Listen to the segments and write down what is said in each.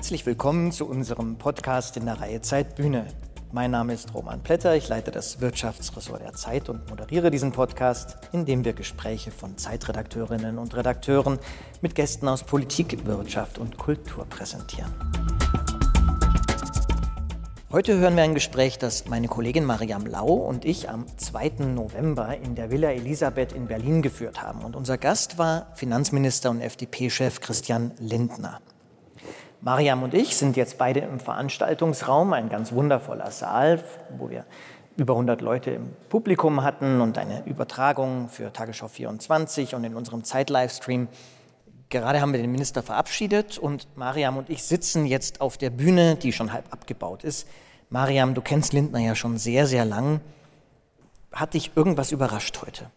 Herzlich willkommen zu unserem Podcast in der Reihe Zeitbühne. Mein Name ist Roman Plätter, ich leite das Wirtschaftsressort der Zeit und moderiere diesen Podcast, in dem wir Gespräche von Zeitredakteurinnen und Redakteuren mit Gästen aus Politik, Wirtschaft und Kultur präsentieren. Heute hören wir ein Gespräch, das meine Kollegin Mariam Lau und ich am 2. November in der Villa Elisabeth in Berlin geführt haben. Und unser Gast war Finanzminister und FDP-Chef Christian Lindner. Mariam und ich sind jetzt beide im Veranstaltungsraum, ein ganz wundervoller Saal, wo wir über 100 Leute im Publikum hatten und eine Übertragung für Tagesschau 24 und in unserem Zeit-Livestream. Gerade haben wir den Minister verabschiedet und Mariam und ich sitzen jetzt auf der Bühne, die schon halb abgebaut ist. Mariam, du kennst Lindner ja schon sehr, sehr lang. Hat dich irgendwas überrascht heute?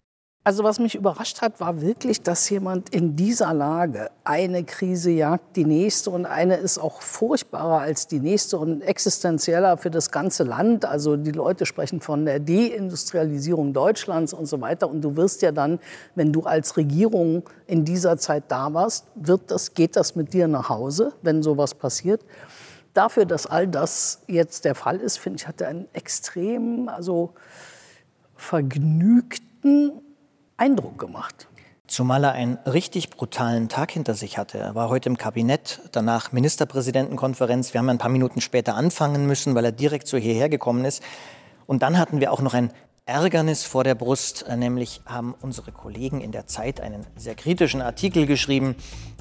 Also was mich überrascht hat, war wirklich, dass jemand in dieser Lage eine Krise jagt die nächste und eine ist auch furchtbarer als die nächste und existenzieller für das ganze Land. Also die Leute sprechen von der Deindustrialisierung Deutschlands und so weiter. Und du wirst ja dann, wenn du als Regierung in dieser Zeit da warst, wird das, geht das mit dir nach Hause, wenn sowas passiert. Dafür, dass all das jetzt der Fall ist, finde ich, hat er einen extrem, also vergnügten Eindruck gemacht. Zumal er einen richtig brutalen Tag hinter sich hatte. Er war heute im Kabinett, danach Ministerpräsidentenkonferenz. Wir haben ein paar Minuten später anfangen müssen, weil er direkt so hierher gekommen ist. Und dann hatten wir auch noch ein Ärgernis vor der Brust, nämlich haben unsere Kollegen in der Zeit einen sehr kritischen Artikel geschrieben,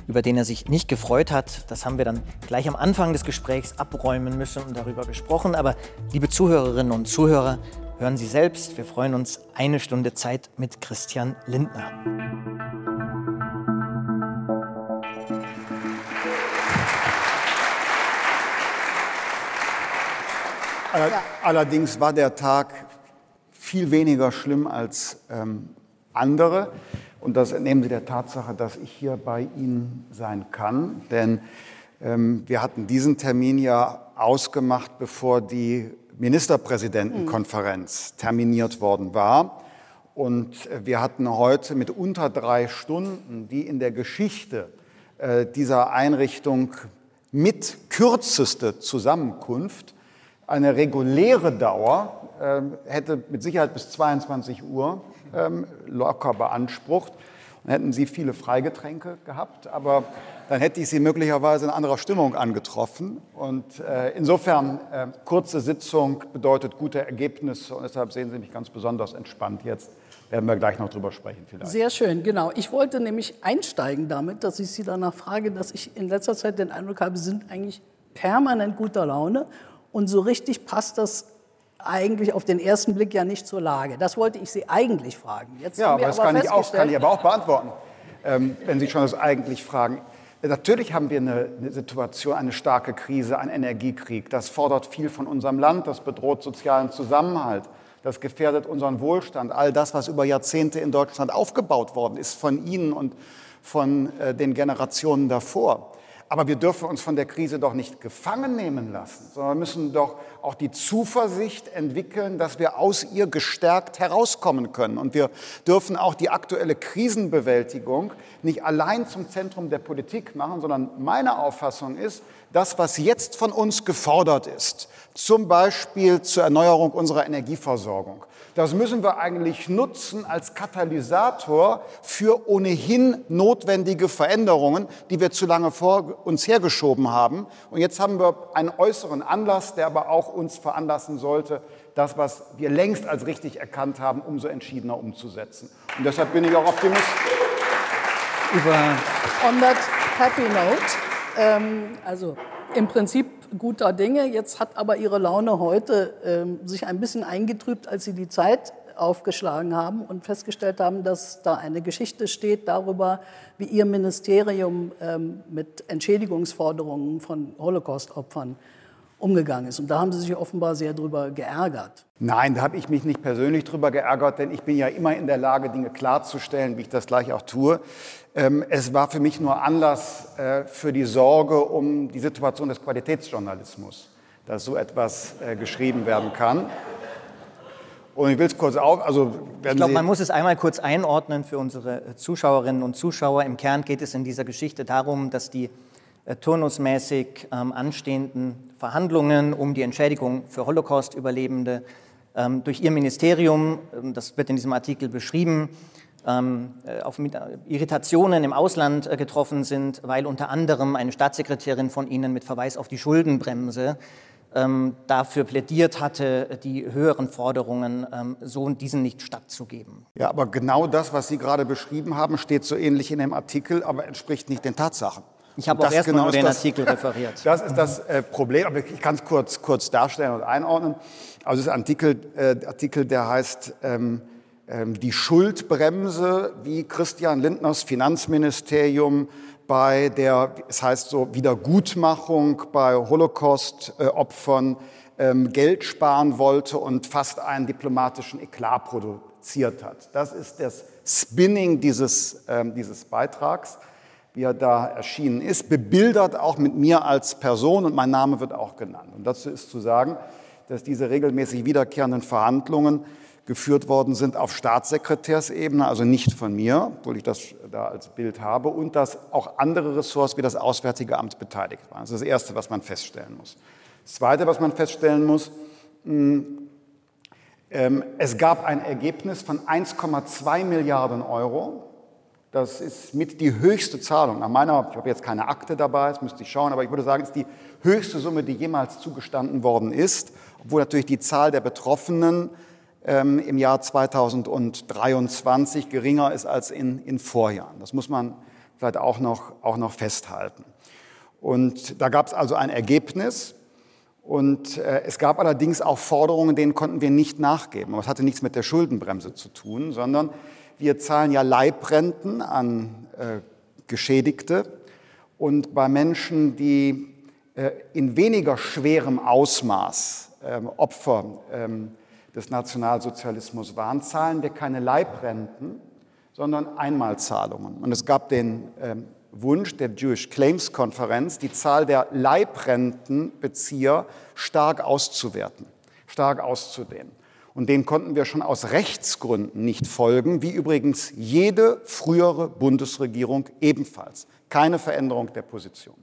über den er sich nicht gefreut hat. Das haben wir dann gleich am Anfang des Gesprächs abräumen müssen und darüber gesprochen. Aber liebe Zuhörerinnen und Zuhörer, Hören Sie selbst, wir freuen uns eine Stunde Zeit mit Christian Lindner. Allerdings war der Tag viel weniger schlimm als ähm, andere. Und das entnehmen Sie der Tatsache, dass ich hier bei Ihnen sein kann. Denn ähm, wir hatten diesen Termin ja ausgemacht, bevor die Ministerpräsidentenkonferenz terminiert worden war. Und wir hatten heute mit unter drei Stunden die in der Geschichte äh, dieser Einrichtung mit kürzeste Zusammenkunft. Eine reguläre Dauer ähm, hätte mit Sicherheit bis 22 Uhr ähm, locker beansprucht. Dann hätten Sie viele Freigetränke gehabt, aber dann hätte ich Sie möglicherweise in anderer Stimmung angetroffen. Und äh, insofern, äh, kurze Sitzung bedeutet gute Ergebnisse und deshalb sehen Sie mich ganz besonders entspannt jetzt. Werden wir gleich noch drüber sprechen vielleicht. Sehr schön, genau. Ich wollte nämlich einsteigen damit, dass ich Sie danach frage, dass ich in letzter Zeit den Eindruck habe, Sie sind eigentlich permanent guter Laune und so richtig passt das eigentlich auf den ersten Blick ja nicht zur Lage. Das wollte ich Sie eigentlich fragen. Jetzt ja, aber das aber kann, ich auch, kann ich aber auch beantworten, ähm, wenn Sie schon das eigentlich fragen. Natürlich haben wir eine, Situation, eine starke Krise, einen Energiekrieg. Das fordert viel von unserem Land, das bedroht sozialen Zusammenhalt, das gefährdet unseren Wohlstand. All das, was über Jahrzehnte in Deutschland aufgebaut worden ist, von Ihnen und von äh, den Generationen davor. Aber wir dürfen uns von der Krise doch nicht gefangen nehmen lassen, sondern müssen doch auch die Zuversicht entwickeln, dass wir aus ihr gestärkt herauskommen können. Und wir dürfen auch die aktuelle Krisenbewältigung nicht allein zum Zentrum der Politik machen, sondern meine Auffassung ist, das, was jetzt von uns gefordert ist, zum Beispiel zur Erneuerung unserer Energieversorgung, das müssen wir eigentlich nutzen als Katalysator für ohnehin notwendige Veränderungen, die wir zu lange vor uns hergeschoben haben. Und jetzt haben wir einen äußeren Anlass, der aber auch uns veranlassen sollte, das, was wir längst als richtig erkannt haben, umso entschiedener umzusetzen. Und deshalb bin ich auch Optimist. Über On that happy note, ähm, also im Prinzip guter Dinge. Jetzt hat aber Ihre Laune heute ähm, sich ein bisschen eingetrübt, als Sie die Zeit aufgeschlagen haben und festgestellt haben, dass da eine Geschichte steht darüber, wie Ihr Ministerium ähm, mit Entschädigungsforderungen von Holocaust-Opfern umgegangen ist. Und da haben Sie sich offenbar sehr drüber geärgert. Nein, da habe ich mich nicht persönlich drüber geärgert, denn ich bin ja immer in der Lage, Dinge klarzustellen, wie ich das gleich auch tue. Ähm, es war für mich nur Anlass äh, für die Sorge um die Situation des Qualitätsjournalismus, dass so etwas äh, geschrieben werden kann. Und ich will es kurz auf. Also ich glaube, man muss es einmal kurz einordnen für unsere Zuschauerinnen und Zuschauer. Im Kern geht es in dieser Geschichte darum, dass die äh, turnusmäßig ähm, anstehenden Verhandlungen um die Entschädigung für Holocaust-Überlebende ähm, durch ihr Ministerium, ähm, das wird in diesem Artikel beschrieben, äh, auf Irritationen im Ausland äh, getroffen sind, weil unter anderem eine Staatssekretärin von Ihnen mit Verweis auf die Schuldenbremse dafür plädiert hatte, die höheren Forderungen so diesen nicht stattzugeben. Ja, aber genau das, was Sie gerade beschrieben haben, steht so ähnlich in dem Artikel, aber entspricht nicht den Tatsachen. Ich habe auch erstmal genau nur den das, Artikel referiert. Das ist das äh, Problem, aber ich kann es kurz, kurz darstellen und einordnen. Also das ist ein Artikel, äh, Artikel der heißt ähm, ähm, Die Schuldbremse, wie Christian Lindners Finanzministerium bei der, es heißt so, Wiedergutmachung bei Holocaust-Opfern ähm, Geld sparen wollte und fast einen diplomatischen Eklat produziert hat. Das ist das Spinning dieses, ähm, dieses Beitrags, wie er da erschienen ist, bebildert auch mit mir als Person und mein Name wird auch genannt. Und dazu ist zu sagen, dass diese regelmäßig wiederkehrenden Verhandlungen geführt worden sind auf Staatssekretärsebene, also nicht von mir, obwohl ich das da als Bild habe, und dass auch andere Ressorts wie das Auswärtige Amt beteiligt waren. Das ist das Erste, was man feststellen muss. Das Zweite, was man feststellen muss, hm, ähm, es gab ein Ergebnis von 1,2 Milliarden Euro. Das ist mit die höchste Zahlung. Nach meiner, ich habe jetzt keine Akte dabei, das müsste ich schauen, aber ich würde sagen, es ist die höchste Summe, die jemals zugestanden worden ist, obwohl natürlich die Zahl der Betroffenen ähm, im Jahr 2023 geringer ist als in, in Vorjahren. Das muss man vielleicht auch noch, auch noch festhalten. Und da gab es also ein Ergebnis. Und äh, es gab allerdings auch Forderungen, denen konnten wir nicht nachgeben. Aber es hatte nichts mit der Schuldenbremse zu tun, sondern wir zahlen ja Leibrenten an äh, Geschädigte. Und bei Menschen, die äh, in weniger schwerem Ausmaß ähm, Opfer ähm, des Nationalsozialismus waren, zahlen wir keine Leibrenten, sondern Einmalzahlungen. Und es gab den ähm, Wunsch der Jewish Claims Konferenz, die Zahl der Leibrentenbezieher stark auszuwerten, stark auszudehnen. Und den konnten wir schon aus Rechtsgründen nicht folgen, wie übrigens jede frühere Bundesregierung ebenfalls. Keine Veränderung der Position.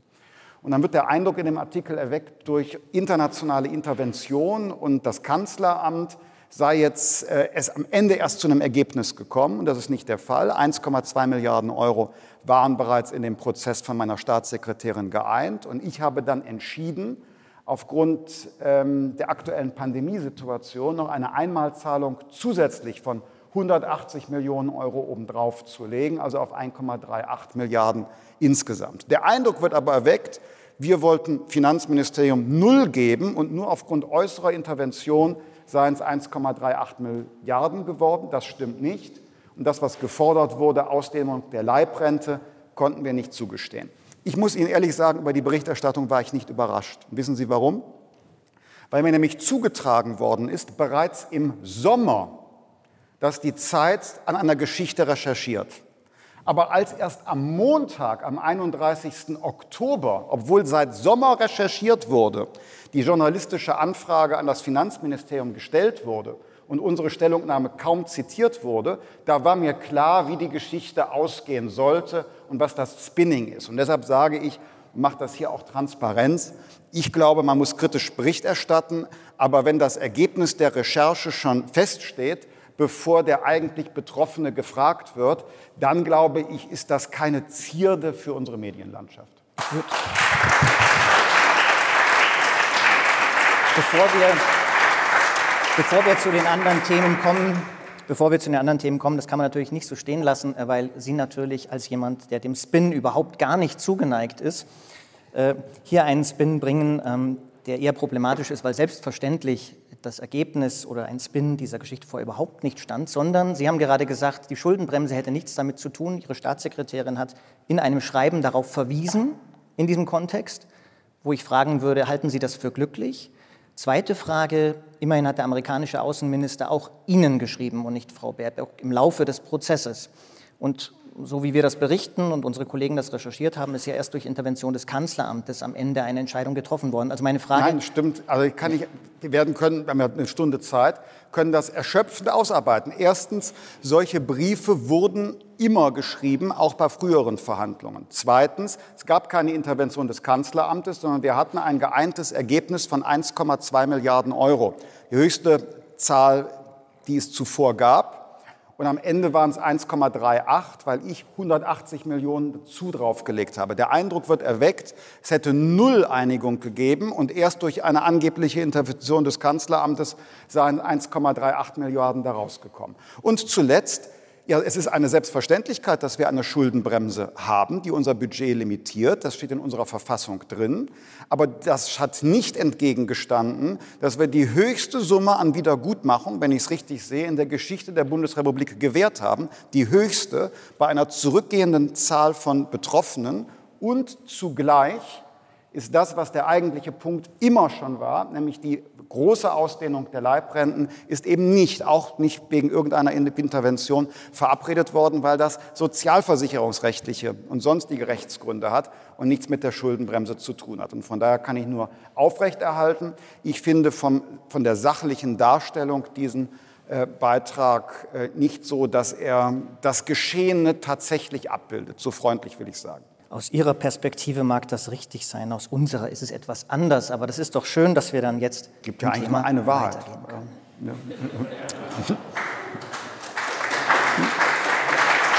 Und dann wird der Eindruck in dem Artikel erweckt, durch internationale Intervention und das Kanzleramt sei jetzt äh, es am Ende erst zu einem Ergebnis gekommen. Und das ist nicht der Fall. 1,2 Milliarden Euro waren bereits in dem Prozess von meiner Staatssekretärin geeint. Und ich habe dann entschieden, aufgrund ähm, der aktuellen Pandemiesituation noch eine Einmalzahlung zusätzlich von 180 Millionen Euro obendrauf zu legen, also auf 1,38 Milliarden insgesamt. Der Eindruck wird aber erweckt, wir wollten Finanzministerium null geben und nur aufgrund äußerer Intervention seien es 1,38 Milliarden geworden. Das stimmt nicht. Und das, was gefordert wurde, Ausdehnung der Leibrente, konnten wir nicht zugestehen. Ich muss Ihnen ehrlich sagen, über die Berichterstattung war ich nicht überrascht. Wissen Sie warum? Weil mir nämlich zugetragen worden ist, bereits im Sommer dass die Zeit an einer Geschichte recherchiert. Aber als erst am Montag, am 31. Oktober, obwohl seit Sommer recherchiert wurde, die journalistische Anfrage an das Finanzministerium gestellt wurde und unsere Stellungnahme kaum zitiert wurde, da war mir klar, wie die Geschichte ausgehen sollte und was das Spinning ist. Und deshalb sage ich, macht das hier auch Transparenz. Ich glaube, man muss kritisch Bericht erstatten, aber wenn das Ergebnis der Recherche schon feststeht, bevor der eigentlich Betroffene gefragt wird, dann glaube ich, ist das keine Zierde für unsere Medienlandschaft. Gut. Bevor wir, bevor wir zu den anderen Themen kommen, Bevor wir zu den anderen Themen kommen, das kann man natürlich nicht so stehen lassen, äh, weil Sie natürlich als jemand, der dem Spin überhaupt gar nicht zugeneigt ist, äh, hier einen Spin bringen, ähm, der eher problematisch ist, weil selbstverständlich das Ergebnis oder ein Spin dieser Geschichte vor überhaupt nicht stand, sondern Sie haben gerade gesagt, die Schuldenbremse hätte nichts damit zu tun. Ihre Staatssekretärin hat in einem Schreiben darauf verwiesen, in diesem Kontext, wo ich fragen würde, halten Sie das für glücklich? Zweite Frage, immerhin hat der amerikanische Außenminister auch Ihnen geschrieben und nicht Frau Baerbock im Laufe des Prozesses. Und so wie wir das berichten und unsere Kollegen das recherchiert haben, ist ja erst durch Intervention des Kanzleramtes am Ende eine Entscheidung getroffen worden. Also meine Frage. Nein, stimmt. Also ich kann nicht, wir werden können, wir haben eine Stunde Zeit, können das erschöpfend ausarbeiten. Erstens, solche Briefe wurden immer geschrieben, auch bei früheren Verhandlungen. Zweitens, es gab keine Intervention des Kanzleramtes, sondern wir hatten ein geeintes Ergebnis von 1,2 Milliarden Euro. Die höchste Zahl, die es zuvor gab. Und am Ende waren es 1,38, weil ich 180 Millionen zu draufgelegt habe. Der Eindruck wird erweckt, es hätte null Einigung gegeben und erst durch eine angebliche Intervention des Kanzleramtes seien 1,38 Milliarden daraus gekommen. Und zuletzt, ja, es ist eine Selbstverständlichkeit, dass wir eine Schuldenbremse haben, die unser Budget limitiert. Das steht in unserer Verfassung drin. Aber das hat nicht entgegengestanden, dass wir die höchste Summe an Wiedergutmachung, wenn ich es richtig sehe, in der Geschichte der Bundesrepublik gewährt haben. Die höchste bei einer zurückgehenden Zahl von Betroffenen und zugleich ist das, was der eigentliche Punkt immer schon war, nämlich die große Ausdehnung der Leibrenten, ist eben nicht, auch nicht wegen irgendeiner Intervention verabredet worden, weil das sozialversicherungsrechtliche und sonstige Rechtsgründe hat und nichts mit der Schuldenbremse zu tun hat. Und von daher kann ich nur aufrechterhalten. Ich finde vom, von der sachlichen Darstellung diesen äh, Beitrag äh, nicht so, dass er das Geschehene tatsächlich abbildet. So freundlich will ich sagen. Aus Ihrer Perspektive mag das richtig sein, aus unserer ist es etwas anders, aber das ist doch schön, dass wir dann jetzt. Gibt ja eigentlich mal eine Wahrheit. Ja.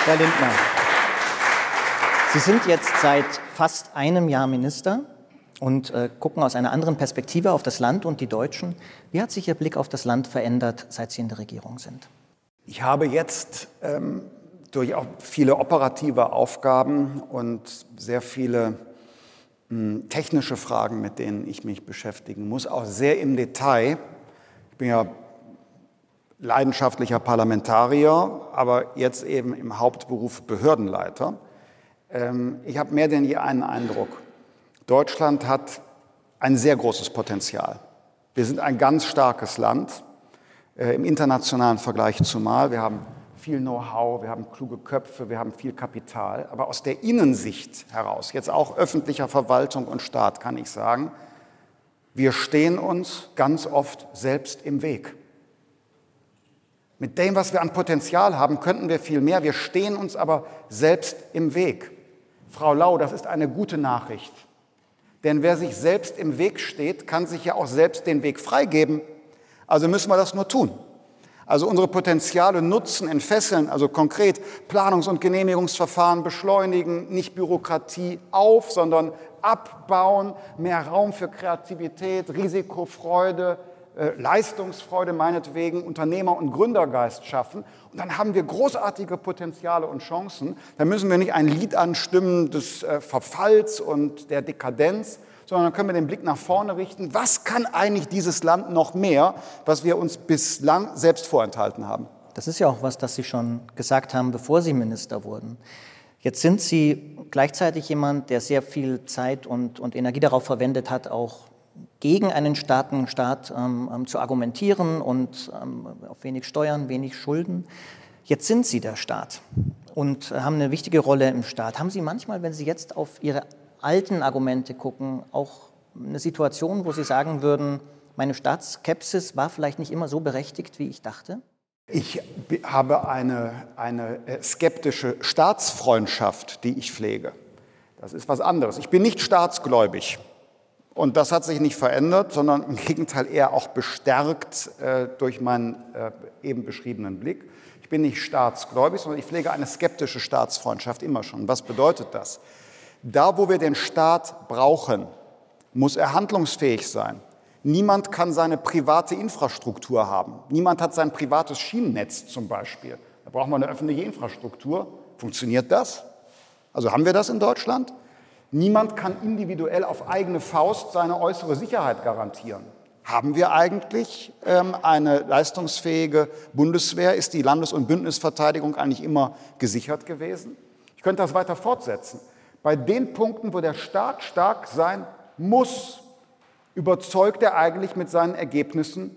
Herr Lindner, Sie sind jetzt seit fast einem Jahr Minister und äh, gucken aus einer anderen Perspektive auf das Land und die Deutschen. Wie hat sich Ihr Blick auf das Land verändert, seit Sie in der Regierung sind? Ich habe jetzt ähm, durch auch viele operative Aufgaben und sehr viele hm, technische Fragen, mit denen ich mich beschäftigen muss, auch sehr im Detail. Ich bin ja leidenschaftlicher Parlamentarier, aber jetzt eben im Hauptberuf Behördenleiter. Ähm, ich habe mehr denn je einen Eindruck. Deutschland hat ein sehr großes Potenzial. Wir sind ein ganz starkes Land äh, im internationalen Vergleich zumal. Wir haben viel Know-how, wir haben kluge Köpfe, wir haben viel Kapital. Aber aus der Innensicht heraus, jetzt auch öffentlicher Verwaltung und Staat, kann ich sagen, wir stehen uns ganz oft selbst im Weg. Mit dem, was wir an Potenzial haben, könnten wir viel mehr. Wir stehen uns aber selbst im Weg. Frau Lau, das ist eine gute Nachricht. Denn wer sich selbst im Weg steht, kann sich ja auch selbst den Weg freigeben. Also müssen wir das nur tun. Also unsere Potenziale nutzen, entfesseln, also konkret Planungs- und Genehmigungsverfahren beschleunigen, nicht Bürokratie auf, sondern abbauen, mehr Raum für Kreativität, Risikofreude, äh, Leistungsfreude meinetwegen, Unternehmer- und Gründergeist schaffen. Und dann haben wir großartige Potenziale und Chancen. Da müssen wir nicht ein Lied anstimmen des äh, Verfalls und der Dekadenz, sondern dann können wir den Blick nach vorne richten. Was kann eigentlich dieses Land noch mehr, was wir uns bislang selbst vorenthalten haben? Das ist ja auch was, das Sie schon gesagt haben, bevor Sie Minister wurden. Jetzt sind Sie gleichzeitig jemand, der sehr viel Zeit und, und Energie darauf verwendet hat, auch gegen einen starken Staat ähm, ähm, zu argumentieren und ähm, auf wenig Steuern, wenig Schulden. Jetzt sind Sie der Staat und haben eine wichtige Rolle im Staat. Haben Sie manchmal, wenn Sie jetzt auf Ihre alten Argumente gucken, auch eine Situation, wo Sie sagen würden, meine Staatsskepsis war vielleicht nicht immer so berechtigt, wie ich dachte? Ich habe eine, eine äh, skeptische Staatsfreundschaft, die ich pflege. Das ist was anderes. Ich bin nicht staatsgläubig. Und das hat sich nicht verändert, sondern im Gegenteil eher auch bestärkt äh, durch meinen äh, eben beschriebenen Blick. Ich bin nicht staatsgläubig, sondern ich pflege eine skeptische Staatsfreundschaft immer schon. Was bedeutet das? Da, wo wir den Staat brauchen, muss er handlungsfähig sein. Niemand kann seine private Infrastruktur haben. Niemand hat sein privates Schienennetz zum Beispiel. Da brauchen wir eine öffentliche Infrastruktur. Funktioniert das? Also haben wir das in Deutschland? Niemand kann individuell auf eigene Faust seine äußere Sicherheit garantieren. Haben wir eigentlich ähm, eine leistungsfähige Bundeswehr? Ist die Landes- und Bündnisverteidigung eigentlich immer gesichert gewesen? Ich könnte das weiter fortsetzen. Bei den Punkten, wo der Staat stark sein muss, überzeugt er eigentlich mit seinen Ergebnissen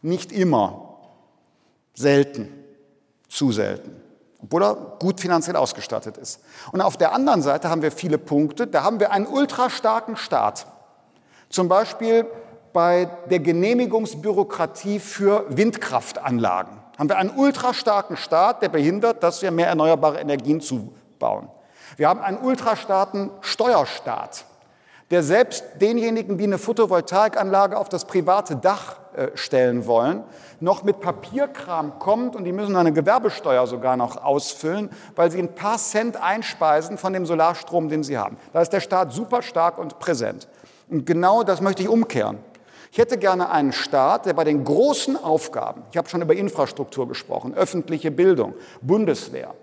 nicht immer, selten, zu selten. obwohl er gut finanziell ausgestattet ist. Und auf der anderen Seite haben wir viele Punkte, da haben wir einen ultra starken Staat. Zum Beispiel bei der Genehmigungsbürokratie für Windkraftanlagen haben wir einen ultra starken Staat, der behindert, dass wir mehr erneuerbare Energien zubauen. Wir haben einen ultra starken Steuerstaat, der selbst denjenigen, die eine Photovoltaikanlage auf das private Dach äh, stellen wollen, noch mit Papierkram kommt und die müssen eine Gewerbesteuer sogar noch ausfüllen, weil sie ein paar Cent einspeisen von dem Solarstrom, den sie haben. Da ist der Staat super stark und präsent. Und genau das möchte ich umkehren. Ich hätte gerne einen Staat, der bei den großen Aufgaben, ich habe schon über Infrastruktur gesprochen, öffentliche Bildung, Bundeswehr,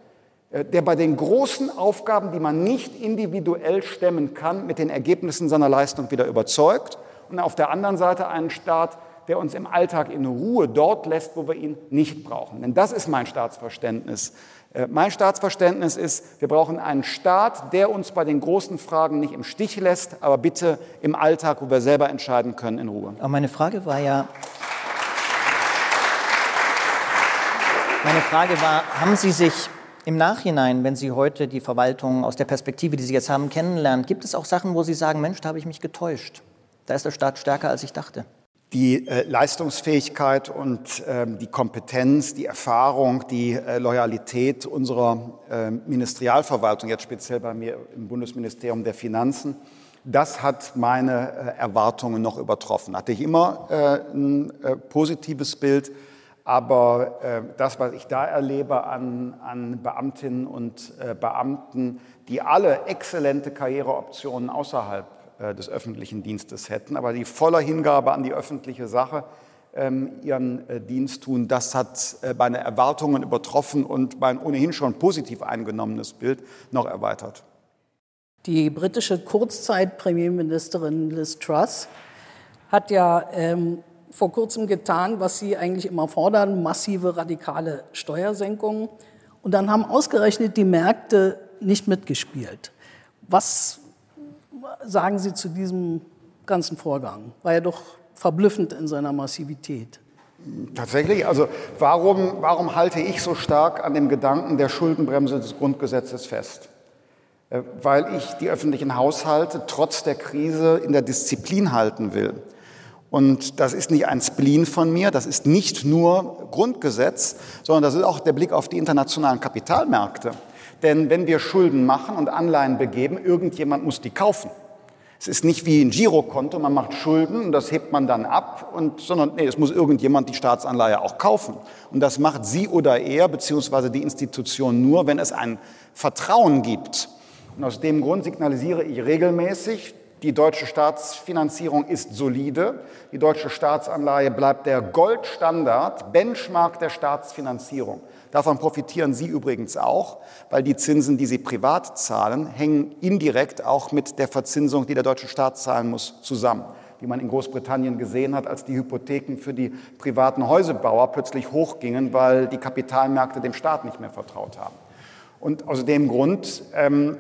der bei den großen Aufgaben, die man nicht individuell stemmen kann, mit den Ergebnissen seiner Leistung wieder überzeugt. Und auf der anderen Seite einen Staat, der uns im Alltag in Ruhe dort lässt, wo wir ihn nicht brauchen. Denn das ist mein Staatsverständnis. Äh, mein Staatsverständnis ist, wir brauchen einen Staat, der uns bei den großen Fragen nicht im Stich lässt, aber bitte im Alltag, wo wir selber entscheiden können, in Ruhe. Aber meine Frage war ja, meine Frage war, haben Sie sich im Nachhinein, wenn Sie heute die Verwaltung aus der Perspektive, die Sie jetzt haben, kennenlernen, gibt es auch Sachen, wo Sie sagen, Mensch, da habe ich mich getäuscht. Da ist der Staat stärker, als ich dachte. Die äh, Leistungsfähigkeit und ähm, die Kompetenz, die Erfahrung, die äh, Loyalität unserer äh, Ministerialverwaltung, jetzt speziell bei mir im Bundesministerium der Finanzen, das hat meine äh, Erwartungen noch übertroffen. Hatte ich immer äh, ein äh, positives Bild aber äh, das, was ich da erlebe an, an Beamtinnen und äh, Beamten, die alle exzellente Karriereoptionen außerhalb äh, des öffentlichen Dienstes hätten, aber die voller Hingabe an die öffentliche Sache ähm, ihren äh, Dienst tun, das hat äh, meine Erwartungen übertroffen und mein ohnehin schon positiv eingenommenes Bild noch erweitert. Die britische Kurzzeit-Premierministerin Liz Truss hat ja ähm, vor kurzem getan, was Sie eigentlich immer fordern, massive radikale Steuersenkungen. Und dann haben ausgerechnet die Märkte nicht mitgespielt. Was sagen Sie zu diesem ganzen Vorgang? War ja doch verblüffend in seiner Massivität. Tatsächlich, also warum, warum halte ich so stark an dem Gedanken der Schuldenbremse des Grundgesetzes fest? Äh, weil ich die öffentlichen Haushalte trotz der Krise in der Disziplin halten will. Und das ist nicht ein Spleen von mir, das ist nicht nur Grundgesetz, sondern das ist auch der Blick auf die internationalen Kapitalmärkte. Denn wenn wir Schulden machen und Anleihen begeben, irgendjemand muss die kaufen. Es ist nicht wie ein Girokonto, man macht Schulden und das hebt man dann ab, und, sondern nee, es muss irgendjemand die Staatsanleihe auch kaufen. Und das macht sie oder er, beziehungsweise die Institution nur, wenn es ein Vertrauen gibt. Und aus dem Grund signalisiere ich regelmäßig, die deutsche Staatsfinanzierung ist solide. Die deutsche Staatsanleihe bleibt der Goldstandard, Benchmark der Staatsfinanzierung. Davon profitieren Sie übrigens auch, weil die Zinsen, die Sie privat zahlen, hängen indirekt auch mit der Verzinsung, die der deutsche Staat zahlen muss, zusammen. Wie man in Großbritannien gesehen hat, als die Hypotheken für die privaten Häusebauer plötzlich hochgingen, weil die Kapitalmärkte dem Staat nicht mehr vertraut haben. Und aus dem Grund ähm,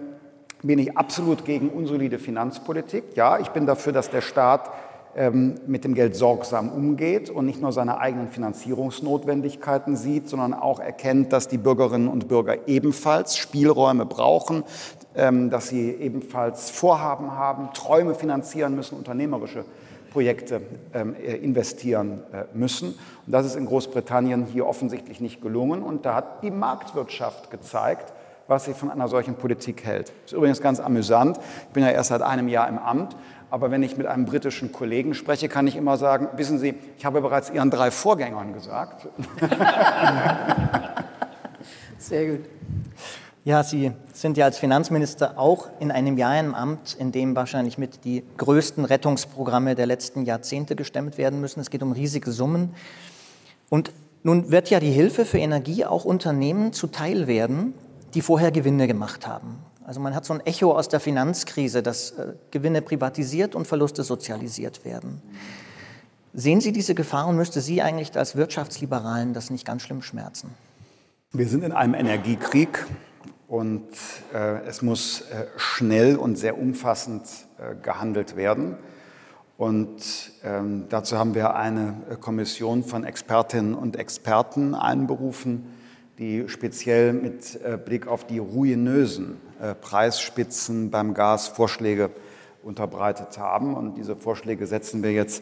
bin ich absolut gegen unsolide Finanzpolitik. Ja, ich bin dafür, dass der Staat ähm, mit dem Geld sorgsam umgeht und nicht nur seine eigenen Finanzierungsnotwendigkeiten sieht, sondern auch erkennt, dass die Bürgerinnen und Bürger ebenfalls Spielräume brauchen, ähm, dass sie ebenfalls Vorhaben haben, Träume finanzieren müssen, unternehmerische Projekte ähm, äh, investieren äh, müssen. Und das ist in Großbritannien hier offensichtlich nicht gelungen. Und da hat die Marktwirtschaft gezeigt, was sie von einer solchen Politik hält. Das ist übrigens ganz amüsant. Ich bin ja erst seit einem Jahr im Amt. Aber wenn ich mit einem britischen Kollegen spreche, kann ich immer sagen, wissen Sie, ich habe bereits Ihren drei Vorgängern gesagt. Sehr gut. Ja, Sie sind ja als Finanzminister auch in einem Jahr im Amt, in dem wahrscheinlich mit die größten Rettungsprogramme der letzten Jahrzehnte gestemmt werden müssen. Es geht um riesige Summen. Und nun wird ja die Hilfe für Energie auch Unternehmen zuteil werden, die vorher Gewinne gemacht haben. Also man hat so ein Echo aus der Finanzkrise, dass äh, Gewinne privatisiert und Verluste sozialisiert werden. Sehen Sie diese Gefahr und müsste Sie eigentlich als Wirtschaftsliberalen das nicht ganz schlimm schmerzen? Wir sind in einem Energiekrieg und äh, es muss äh, schnell und sehr umfassend äh, gehandelt werden. Und ähm, dazu haben wir eine äh, Kommission von Expertinnen und Experten einberufen, die speziell mit äh, Blick auf die ruinösen äh, Preisspitzen beim Gas Vorschläge unterbreitet haben. Und diese Vorschläge setzen wir jetzt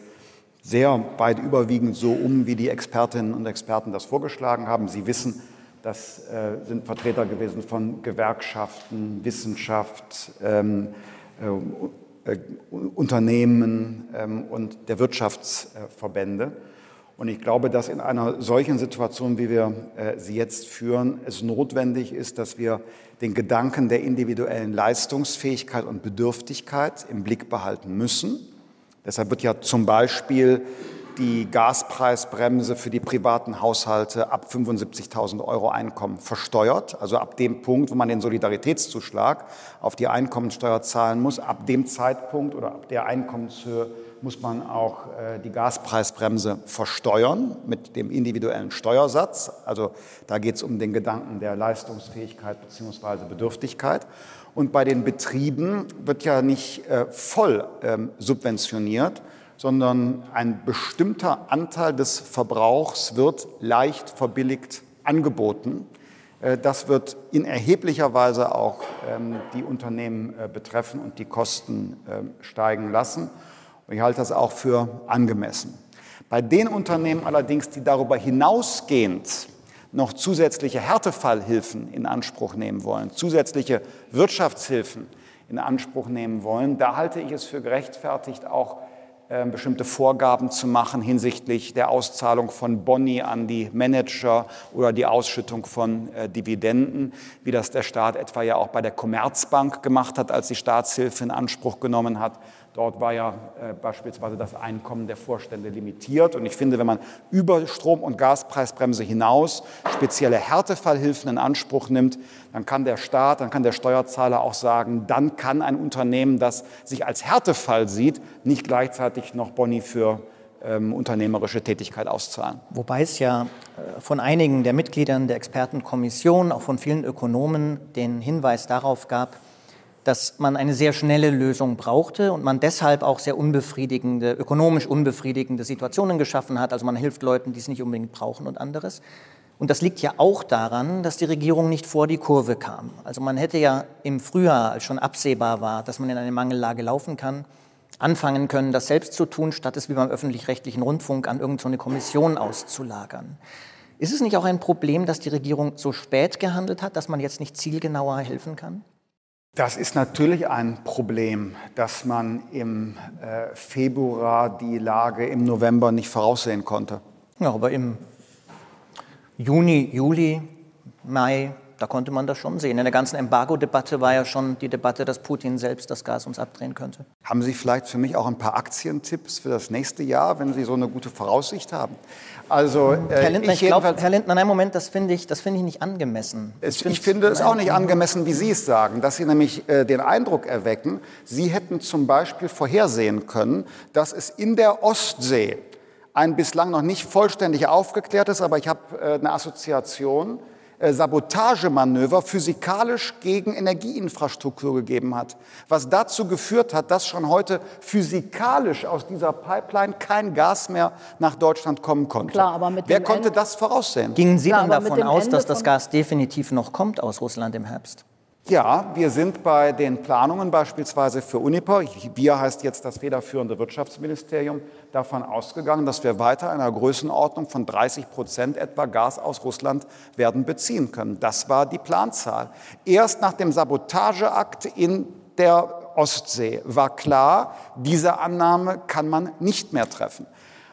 sehr weit überwiegend so um, wie die Expertinnen und Experten das vorgeschlagen haben. Sie wissen, das äh, sind Vertreter gewesen von Gewerkschaften, Wissenschaft, ähm, äh, äh, Unternehmen ähm, und der Wirtschaftsverbände. Und ich glaube, dass in einer solchen Situation, wie wir äh, sie jetzt führen, es notwendig ist, dass wir den Gedanken der individuellen Leistungsfähigkeit und Bedürftigkeit im Blick behalten müssen. Deshalb wird ja zum Beispiel die Gaspreisbremse für die privaten Haushalte ab 75.000 Euro Einkommen versteuert. Also ab dem Punkt, wo man den Solidaritätszuschlag auf die Einkommensteuer zahlen muss, ab dem Zeitpunkt oder ab der Einkommenshöhe muss man auch äh, die Gaspreisbremse versteuern mit dem individuellen Steuersatz. Also da geht es um den Gedanken der Leistungsfähigkeit bzw. Bedürftigkeit. Und bei den Betrieben wird ja nicht äh, voll ähm, subventioniert, sondern ein bestimmter Anteil des Verbrauchs wird leicht verbilligt angeboten. Äh, das wird in erheblicher Weise auch ähm, die Unternehmen betreffen und die Kosten ähm, steigen lassen. Und ich halte das auch für angemessen. Bei den Unternehmen allerdings, die darüber hinausgehend noch zusätzliche Härtefallhilfen in Anspruch nehmen wollen, zusätzliche Wirtschaftshilfen in Anspruch nehmen wollen, da halte ich es für gerechtfertigt, auch äh, bestimmte Vorgaben zu machen hinsichtlich der Auszahlung von Boni an die Manager oder die Ausschüttung von äh, Dividenden, wie das der Staat etwa ja auch bei der Commerzbank gemacht hat, als die Staatshilfe in Anspruch genommen hat. Dort war ja äh, beispielsweise das Einkommen der Vorstände limitiert. Und ich finde, wenn man über Strom- und Gaspreisbremse hinaus spezielle Härtefallhilfen in Anspruch nimmt, dann kann der Staat, dann kann der Steuerzahler auch sagen, dann kann ein Unternehmen, das sich als Härtefall sieht, nicht gleichzeitig noch Boni für ähm, unternehmerische Tätigkeit auszahlen. Wobei es ja äh, von einigen der Mitgliedern der Expertenkommission, auch von vielen Ökonomen, den Hinweis darauf gab, dass man eine sehr schnelle Lösung brauchte und man deshalb auch sehr unbefriedigende, ökonomisch unbefriedigende Situationen geschaffen hat. Also man hilft Leuten, die es nicht unbedingt brauchen und anderes. Und das liegt ja auch daran, dass die Regierung nicht vor die Kurve kam. Also man hätte ja im Frühjahr, als schon absehbar war, dass man in eine Mangellage laufen kann, anfangen können, das selbst zu tun, statt es wie beim öffentlich-rechtlichen Rundfunk an irgendeine Kommission auszulagern. Ist es nicht auch ein Problem, dass die Regierung so spät gehandelt hat, dass man jetzt nicht zielgenauer helfen kann? Das ist natürlich ein Problem, dass man im äh, Februar die Lage im November nicht voraussehen konnte. Ja, aber im Juni, Juli, Mai, da konnte man das schon sehen. In der ganzen Embargo-Debatte war ja schon die Debatte, dass Putin selbst das Gas uns abdrehen könnte. Haben Sie vielleicht für mich auch ein paar Aktientipps für das nächste Jahr, wenn Sie so eine gute Voraussicht haben? Also, äh, Herr Lindner, ich, ich glaub, Herr Lindner, nein, Moment, das finde ich, das finde ich nicht angemessen. Es, ich finde es auch nicht angemessen, wie Sie es sagen, dass Sie nämlich äh, den Eindruck erwecken, Sie hätten zum Beispiel vorhersehen können, dass es in der Ostsee ein bislang noch nicht vollständig aufgeklärtes, aber ich habe äh, eine Assoziation, Sabotagemanöver physikalisch gegen Energieinfrastruktur gegeben hat, was dazu geführt hat, dass schon heute physikalisch aus dieser Pipeline kein Gas mehr nach Deutschland kommen konnte. Klar, aber mit Wer konnte Ende das voraussehen? Gingen Sie Klar, denn davon aus, dass das Gas definitiv noch kommt aus Russland im Herbst? Ja, wir sind bei den Planungen beispielsweise für Uniper, wir heißt jetzt das federführende Wirtschaftsministerium, davon ausgegangen, dass wir weiter einer Größenordnung von 30 Prozent etwa Gas aus Russland werden beziehen können. Das war die Planzahl. Erst nach dem Sabotageakt in der Ostsee war klar, diese Annahme kann man nicht mehr treffen.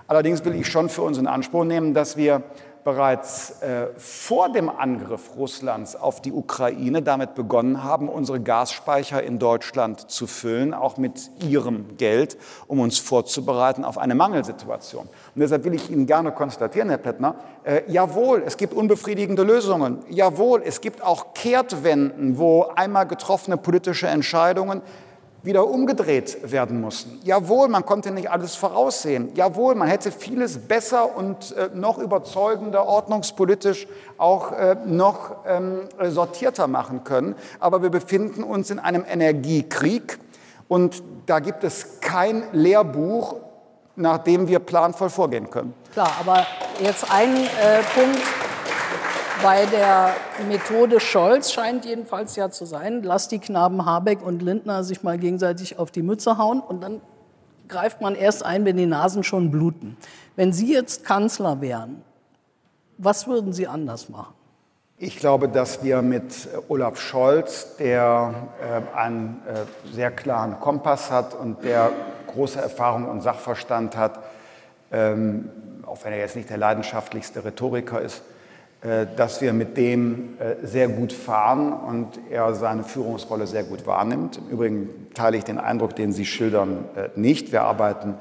Allerdings will ich schon für uns in Anspruch nehmen, dass wir bereits äh, vor dem Angriff Russlands auf die Ukraine damit begonnen haben, unsere Gasspeicher in Deutschland zu füllen, auch mit ihrem Geld, um uns vorzubereiten auf eine Mangelsituation. Und deshalb will ich Ihnen gerne konstatieren, Herr Pettner, äh, jawohl, es gibt unbefriedigende Lösungen. Jawohl, es gibt auch Kehrtwenden, wo einmal getroffene politische Entscheidungen wieder umgedreht werden mussten. Jawohl, man konnte nicht alles voraussehen. Jawohl, man hätte vieles besser und äh, noch überzeugender, ordnungspolitisch auch äh, noch ähm, sortierter machen können. Aber wir befinden uns in einem Energiekrieg und da gibt es kein Lehrbuch, nach dem wir planvoll vorgehen können. Klar, aber jetzt ein äh, Punkt. Bei der Methode Scholz scheint jedenfalls ja zu sein, lass die Knaben Habeck und Lindner sich mal gegenseitig auf die Mütze hauen und dann greift man erst ein, wenn die Nasen schon bluten. Wenn Sie jetzt Kanzler wären, was würden Sie anders machen? Ich glaube, dass wir mit Olaf Scholz, der äh, einen äh, sehr klaren Kompass hat und der große Erfahrung und Sachverstand hat, ähm, auch wenn er jetzt nicht der leidenschaftlichste Rhetoriker ist, äh, dass wir mit dem äh, sehr gut fahren und er seine Führungsrolle sehr gut wahrnimmt. Im Übrigen teile ich den Eindruck, den Sie schildern, äh, nicht. Wir arbeiten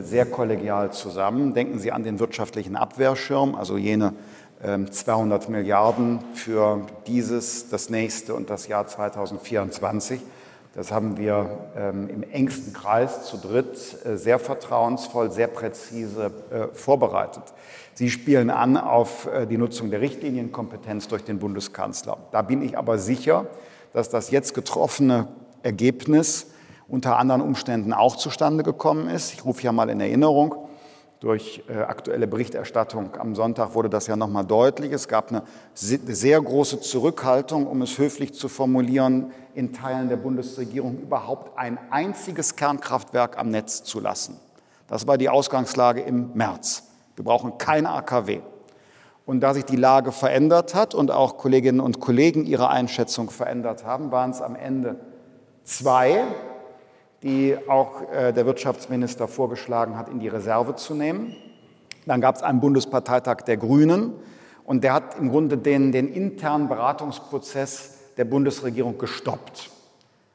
sehr kollegial zusammen. Denken Sie an den wirtschaftlichen Abwehrschirm, also jene 200 ähm, Milliarden für dieses, das nächste und das Jahr 2024. Das haben wir ähm, im engsten Kreis zu dritt sehr vertrauensvoll, sehr präzise vorbereitet. Sie spielen an auf äh, die Nutzung der Richtlinienkompetenz durch den Bundeskanzler. Da bin ich aber sicher, dass das jetzt getroffene Ergebnis unter anderen Umständen auch zustande gekommen ist. Ich rufe ja mal in Erinnerung, durch äh, aktuelle Berichterstattung am Sonntag wurde das ja nochmal deutlich. Es gab eine sehr große Zurückhaltung, um es höflich zu formulieren, in Teilen der Bundesregierung überhaupt ein einziges Kernkraftwerk am Netz zu lassen. Das war die Ausgangslage im März. Wir brauchen kein AKW. Und da sich die Lage verändert hat und auch Kolleginnen und Kollegen ihre Einschätzung verändert haben, waren es am Ende zwei, die auch äh, der Wirtschaftsminister vorgeschlagen hat, in die Reserve zu nehmen. Dann gab es einen Bundesparteitag der Grünen und der hat im Grunde den, den internen Beratungsprozess der Bundesregierung gestoppt.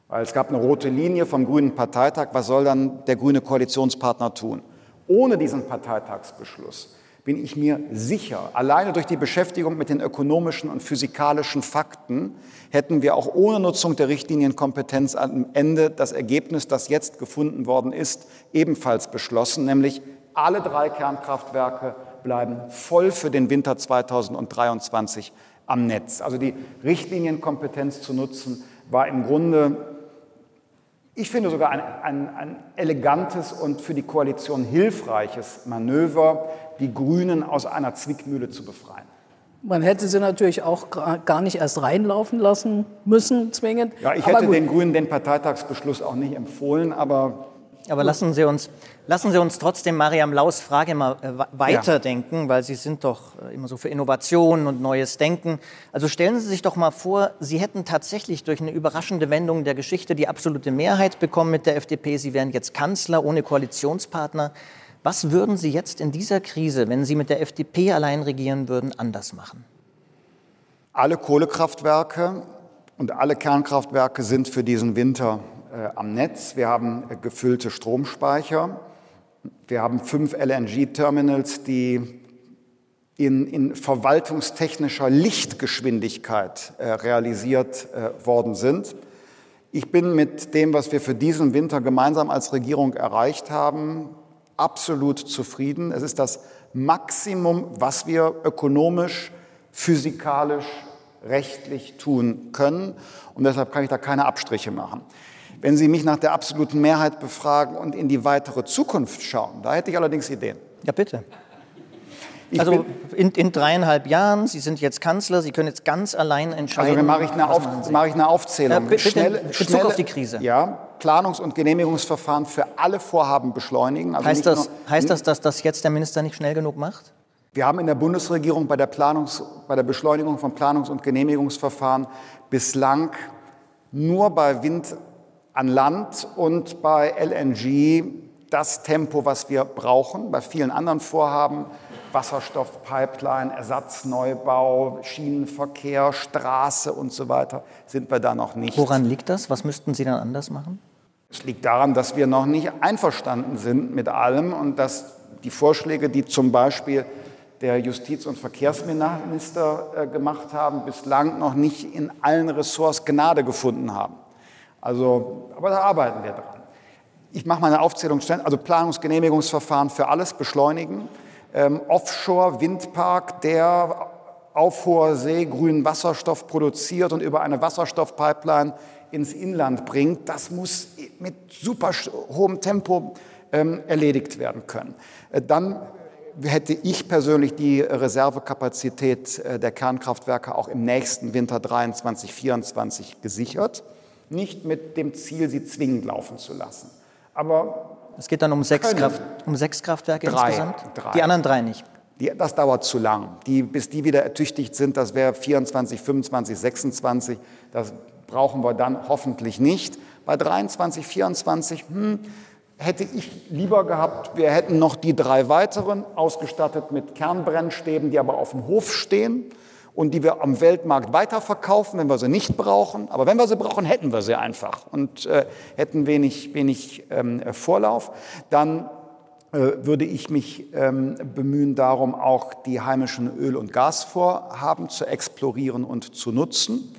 Weil es gab eine rote Linie vom Grünen Parteitag. Was soll dann der grüne Koalitionspartner tun? Ohne diesen Parteitagsbeschluss bin ich mir sicher, alleine durch die Beschäftigung mit den ökonomischen und physikalischen Fakten hätten wir auch ohne Nutzung der Richtlinienkompetenz am Ende das Ergebnis, das jetzt gefunden worden ist, ebenfalls beschlossen, nämlich alle drei Kernkraftwerke bleiben voll für den Winter 2023 am Netz. Also die Richtlinienkompetenz zu nutzen, war im Grunde ich finde sogar ein, ein, ein, elegantes und für die Koalition hilfreiches Manöver, die Grünen aus einer Zwickmühle zu befreien. Man hätte sie natürlich auch gar nicht erst reinlaufen lassen müssen, zwingend. Ja, ich hätte den Grünen den Parteitagsbeschluss auch nicht empfohlen, aber aber lassen Sie uns, lassen Sie uns trotzdem Mariam Laus Frage mal äh, weiterdenken, ja. weil Sie sind doch äh, immer so für Innovation und neues Denken. Also stellen Sie sich doch mal vor, Sie hätten tatsächlich durch eine überraschende Wendung der Geschichte die absolute Mehrheit bekommen mit der FDP. Sie wären jetzt Kanzler ohne Koalitionspartner. Was würden Sie jetzt in dieser Krise, wenn Sie mit der FDP allein regieren würden, anders machen? Alle Kohlekraftwerke und alle Kernkraftwerke sind für diesen Winter äh, am Netz, wir haben äh, gefüllte Stromspeicher, wir haben fünf LNG-Terminals, die in, in, verwaltungstechnischer Lichtgeschwindigkeit äh, realisiert äh, worden sind. Ich bin mit dem, was wir für diesen Winter gemeinsam als Regierung erreicht haben, absolut zufrieden. Es ist das Maximum, was wir ökonomisch, physikalisch, rechtlich tun können. Und deshalb kann ich da keine Abstriche machen. Wenn Sie mich nach der absoluten Mehrheit befragen und in die weitere Zukunft schauen, da hätte ich allerdings Ideen. Ja, bitte. Ich also in, in, dreieinhalb Jahren, Sie sind jetzt Kanzler, Sie können jetzt ganz allein entscheiden. Also mache ich eine, Auf, mache ich eine Aufzählung. Ja, bitte, schnell, Bezug schnell, auf die Krise. Ja, Planungs- und Genehmigungsverfahren für alle Vorhaben beschleunigen. Also heißt, das, nur, heißt das, dass das jetzt der Minister nicht schnell genug macht? Wir haben in der Bundesregierung bei der, Planungs-, bei der Beschleunigung von Planungs- und Genehmigungsverfahren bislang nur bei Wind an Land und bei LNG das Tempo, was wir brauchen. Bei vielen anderen Vorhaben, Wasserstoffpipeline, Ersatzneubau, Schienenverkehr, Straße und so weiter, sind wir da noch nicht. Woran liegt das? Was müssten Sie dann anders machen? Es liegt daran, dass wir noch nicht einverstanden sind mit allem und dass die Vorschläge, die zum Beispiel der Justiz- und Verkehrsminister äh, gemacht haben, bislang noch nicht in allen Ressorts Gnade gefunden haben. Also, aber da arbeiten wir dran. Ich mache meine Aufzählung schnell. Also Planungsgenehmigungsverfahren für alles beschleunigen. Ähm, Offshore-Windpark, der auf hoher See grünen Wasserstoff produziert und über eine Wasserstoffpipeline ins Inland bringt, das muss mit super hohem Tempo ähm, erledigt werden können. Äh, dann hätte ich persönlich die Reservekapazität äh, der Kernkraftwerke auch im nächsten Winter 23, 24 gesichert. Nicht mit dem Ziel, sie zwingend laufen zu lassen. Aber es geht dann um sechs, Kraft, um sechs Kraftwerke drei, insgesamt? Drei. Die anderen drei nicht? Die, das dauert zu lang. Die, bis die wieder ertüchtigt sind, das wäre 24, 25, 26. Das brauchen wir dann hoffentlich nicht. Bei 23, 24, hm, hätte ich lieber gehabt, wir hätten noch die drei weiteren, ausgestattet mit Kernbrennstäben, die aber auf dem Hof stehen und die wir am Weltmarkt weiterverkaufen, wenn wir sie nicht brauchen. Aber wenn wir sie brauchen, hätten wir sie einfach und äh, hätten wenig, wenig ähm, Vorlauf. Dann äh, würde ich mich ähm, bemühen darum, auch die heimischen Öl- und Gasvorhaben zu explorieren und zu nutzen.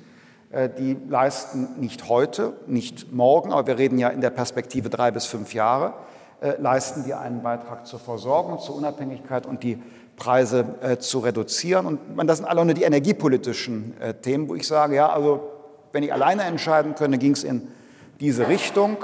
Äh, die leisten nicht heute, nicht morgen, aber wir reden ja in der Perspektive drei bis fünf Jahre, äh, leisten die einen Beitrag zur Versorgung, zur Unabhängigkeit und die Preise äh, zu reduzieren. Und das sind alle nur die energiepolitischen Themen, wo ich sage, ja, also wenn ich alleine entscheiden könnte, ging es in diese Richtung.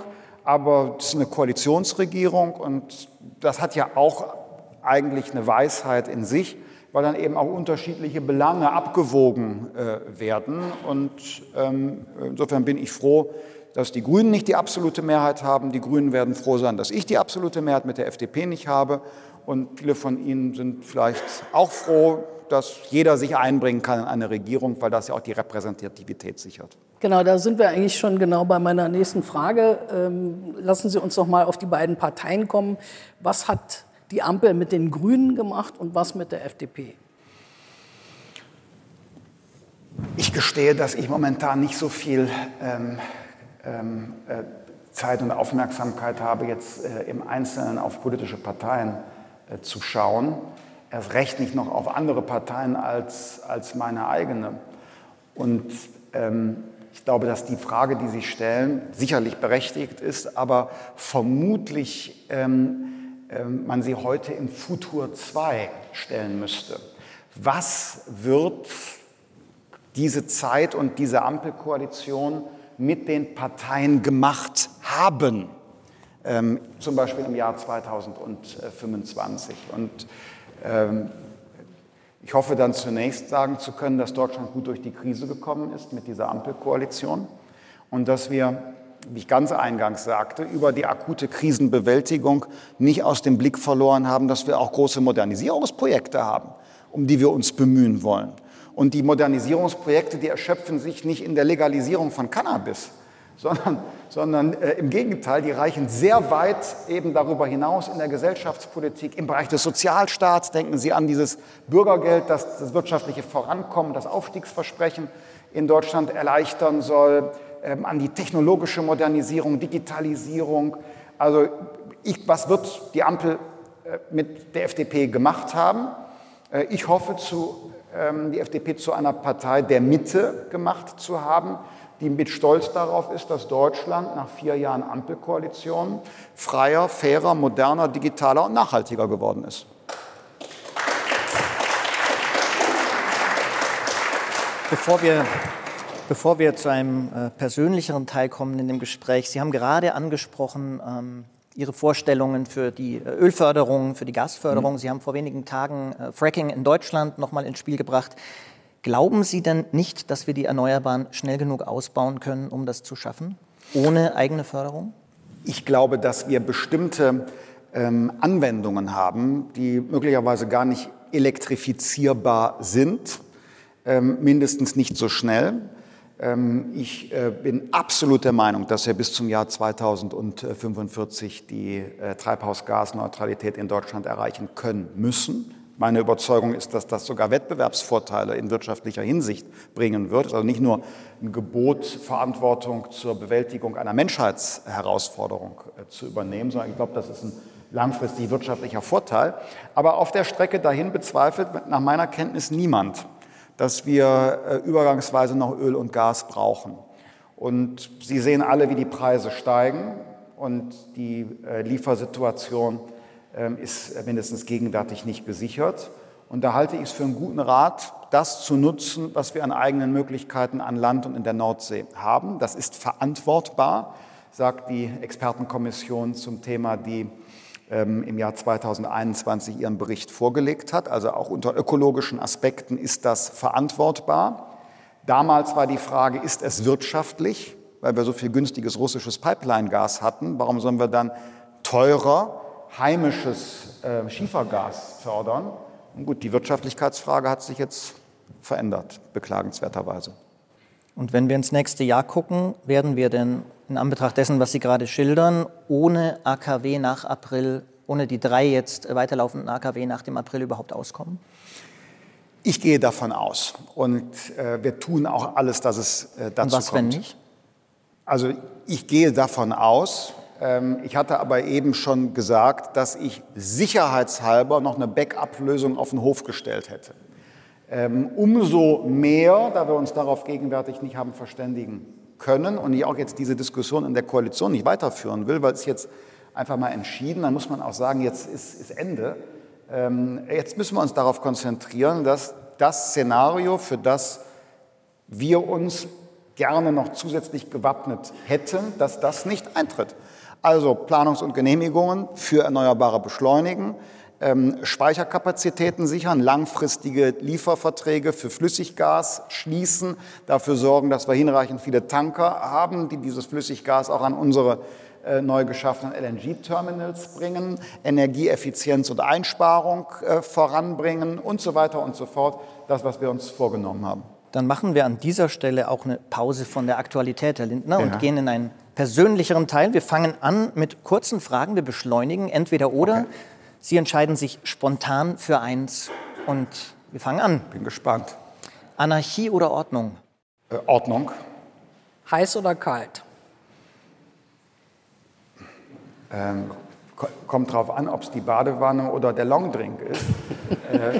Aber es ist eine Koalitionsregierung und das hat ja auch eigentlich eine Weisheit in sich weil dann eben auch unterschiedliche Belange abgewogen äh, werden. Und ähm, insofern bin ich froh, dass die Grünen nicht die absolute Mehrheit haben. Die Grünen werden froh sein, dass ich die absolute Mehrheit mit der FDP nicht habe. Und viele von Ihnen sind vielleicht auch froh, dass jeder sich einbringen kann in eine Regierung, weil das ja auch die Repräsentativität sichert. Genau, da sind wir eigentlich schon genau bei meiner nächsten Frage. Ähm, lassen Sie uns noch mal auf die beiden Parteien kommen. Was hat die Ampel mit den Grünen gemacht und was mit der FDP? Ich gestehe, dass ich momentan nicht so viel ähm, ähm, äh, Zeit und Aufmerksamkeit habe, jetzt äh, im Einzelnen auf politische Parteien zu schauen. Erst recht nicht noch auf andere Parteien als, als meine eigene. Und ähm, ich glaube, dass die Frage, die Sie stellen, sicherlich berechtigt ist, aber vermutlich ähm, ähm, man sie heute im Futur 2 stellen müsste. Was wird diese Zeit und diese Ampelkoalition mit den Parteien gemacht haben? Ähm, zum Beispiel im Jahr 2025. Und ähm, ich hoffe dann zunächst sagen zu können, dass Deutschland gut durch die Krise gekommen ist mit dieser Ampelkoalition und dass wir wie ich ganz eingangs sagte, über die akute Krisenbewältigung nicht aus dem Blick verloren haben, dass wir auch große Modernisierungsprojekte haben, um die wir uns bemühen wollen. Und die Modernisierungsprojekte, die erschöpfen sich nicht in der Legalisierung von Cannabis, sondern, sondern äh, im Gegenteil, die reichen sehr weit eben darüber hinaus in der Gesellschaftspolitik, im Bereich des Sozialstaats. Denken Sie an dieses Bürgergeld, das das wirtschaftliche Vorankommen, das Aufstiegsversprechen in Deutschland erleichtern soll ähm, an die technologische Modernisierung, Digitalisierung. Also ich, was wird die Ampel äh, mit der FDP gemacht haben? Äh, ich hoffe, zu, ähm, die FDP zu einer Partei der Mitte gemacht zu haben, die mit Stolz darauf ist, dass Deutschland nach vier Jahren Ampelkoalition freier, fairer, moderner, digitaler und nachhaltiger geworden ist. Bevor wir Bevor wir zu einem äh, persönlicheren Teil kommen in dem Gespräch, Sie haben gerade angesprochen ähm, Ihre Vorstellungen für die äh, Ölförderung, für die Gasförderung. Mhm. Sie haben vor wenigen Tagen äh, Fracking in Deutschland nochmal ins Spiel gebracht. Glauben Sie denn nicht, dass wir die Erneuerbaren schnell genug ausbauen können, um das zu schaffen, ohne eigene Förderung? Ich glaube, dass wir bestimmte ähm, Anwendungen haben, die möglicherweise gar nicht elektrifizierbar sind, ähm, mindestens nicht so schnell. Ähm, ich äh, bin absolut der Meinung, dass wir bis zum Jahr 2045 die äh, Treibhausgasneutralität in Deutschland erreichen können müssen. Meine Überzeugung ist, dass das sogar Wettbewerbsvorteile in wirtschaftlicher Hinsicht bringen wird. Also nicht nur ein Gebot, Verantwortung zur Bewältigung einer Menschheitsherausforderung äh, zu übernehmen, sondern ich glaube, das ist ein langfristig wirtschaftlicher Vorteil. Aber auf der Strecke dahin bezweifelt nach meiner Kenntnis niemand, dass wir äh, übergangsweise noch Öl und Gas brauchen. Und Sie sehen alle, wie die Preise steigen und die äh, Liefersituation ist mindestens gegenwärtig nicht gesichert. Und da halte ich es für einen guten Rat, das zu nutzen, was wir an eigenen Möglichkeiten an Land und in der Nordsee haben. Das ist verantwortbar, sagt die Expertenkommission zum Thema die ähm, im Jahr 2021 ihren Bericht vorgelegt hat. Also auch unter ökologischen Aspekten ist das verantwortbar. Damals war die Frage, ist es wirtschaftlich, weil wir so viel günstiges russisches Pipeline-Gas hatten, warum sollen wir dann teurer heimisches äh, Schiefergas fördern? Und gut, die Wirtschaftlichkeitsfrage hat sich jetzt verändert, beklagenswerterweise. Und wenn wir ins nächste Jahr gucken, werden wir denn in Anbetracht dessen, was Sie gerade schildern, ohne AKW nach April, ohne die drei jetzt weiterlaufenden AKW nach dem April überhaupt auskommen? Ich gehe davon aus. Und äh, wir tun auch alles, dass es äh, dazu kommt. Und was, kommt. wenn nicht? Also ich gehe davon aus. Ähm, ich hatte aber eben schon gesagt, dass ich sicherheitshalber noch eine Backup-Lösung auf den Hof gestellt hätte. Ähm, umso mehr, da wir uns darauf gegenwärtig nicht haben verständigen können und ich auch jetzt diese Diskussion in der Koalition nicht weiterführen will, weil es jetzt einfach mal entschieden, dann muss man auch sagen, jetzt ist, ist Ende. Ähm, jetzt müssen wir uns darauf konzentrieren, dass das Szenario, für das wir uns gerne noch zusätzlich gewappnet hätten, dass das nicht eintritt. Also Planungs- und Genehmigungen für Erneuerbare beschleunigen, ähm, Speicherkapazitäten sichern, langfristige Lieferverträge für Flüssiggas schließen, dafür sorgen, dass wir hinreichend viele Tanker haben, die dieses Flüssiggas auch an unsere äh, neu geschaffenen LNG-Terminals bringen, Energieeffizienz und Einsparung äh, voranbringen und so weiter und so fort. Das, was wir uns vorgenommen haben. Dann machen wir an dieser Stelle auch eine Pause von der Aktualität, Herr Lindner, ja. und gehen in einen persönlicheren Teil. Wir fangen an mit kurzen Fragen. Wir beschleunigen entweder oder. Okay. Sie entscheiden sich spontan für eins und wir fangen an. Bin gespannt. Anarchie oder Ordnung? Äh, Ordnung. Heiß oder kalt? Ähm, kommt darauf an, ob es die Badewanne oder der Longdrink ist. äh,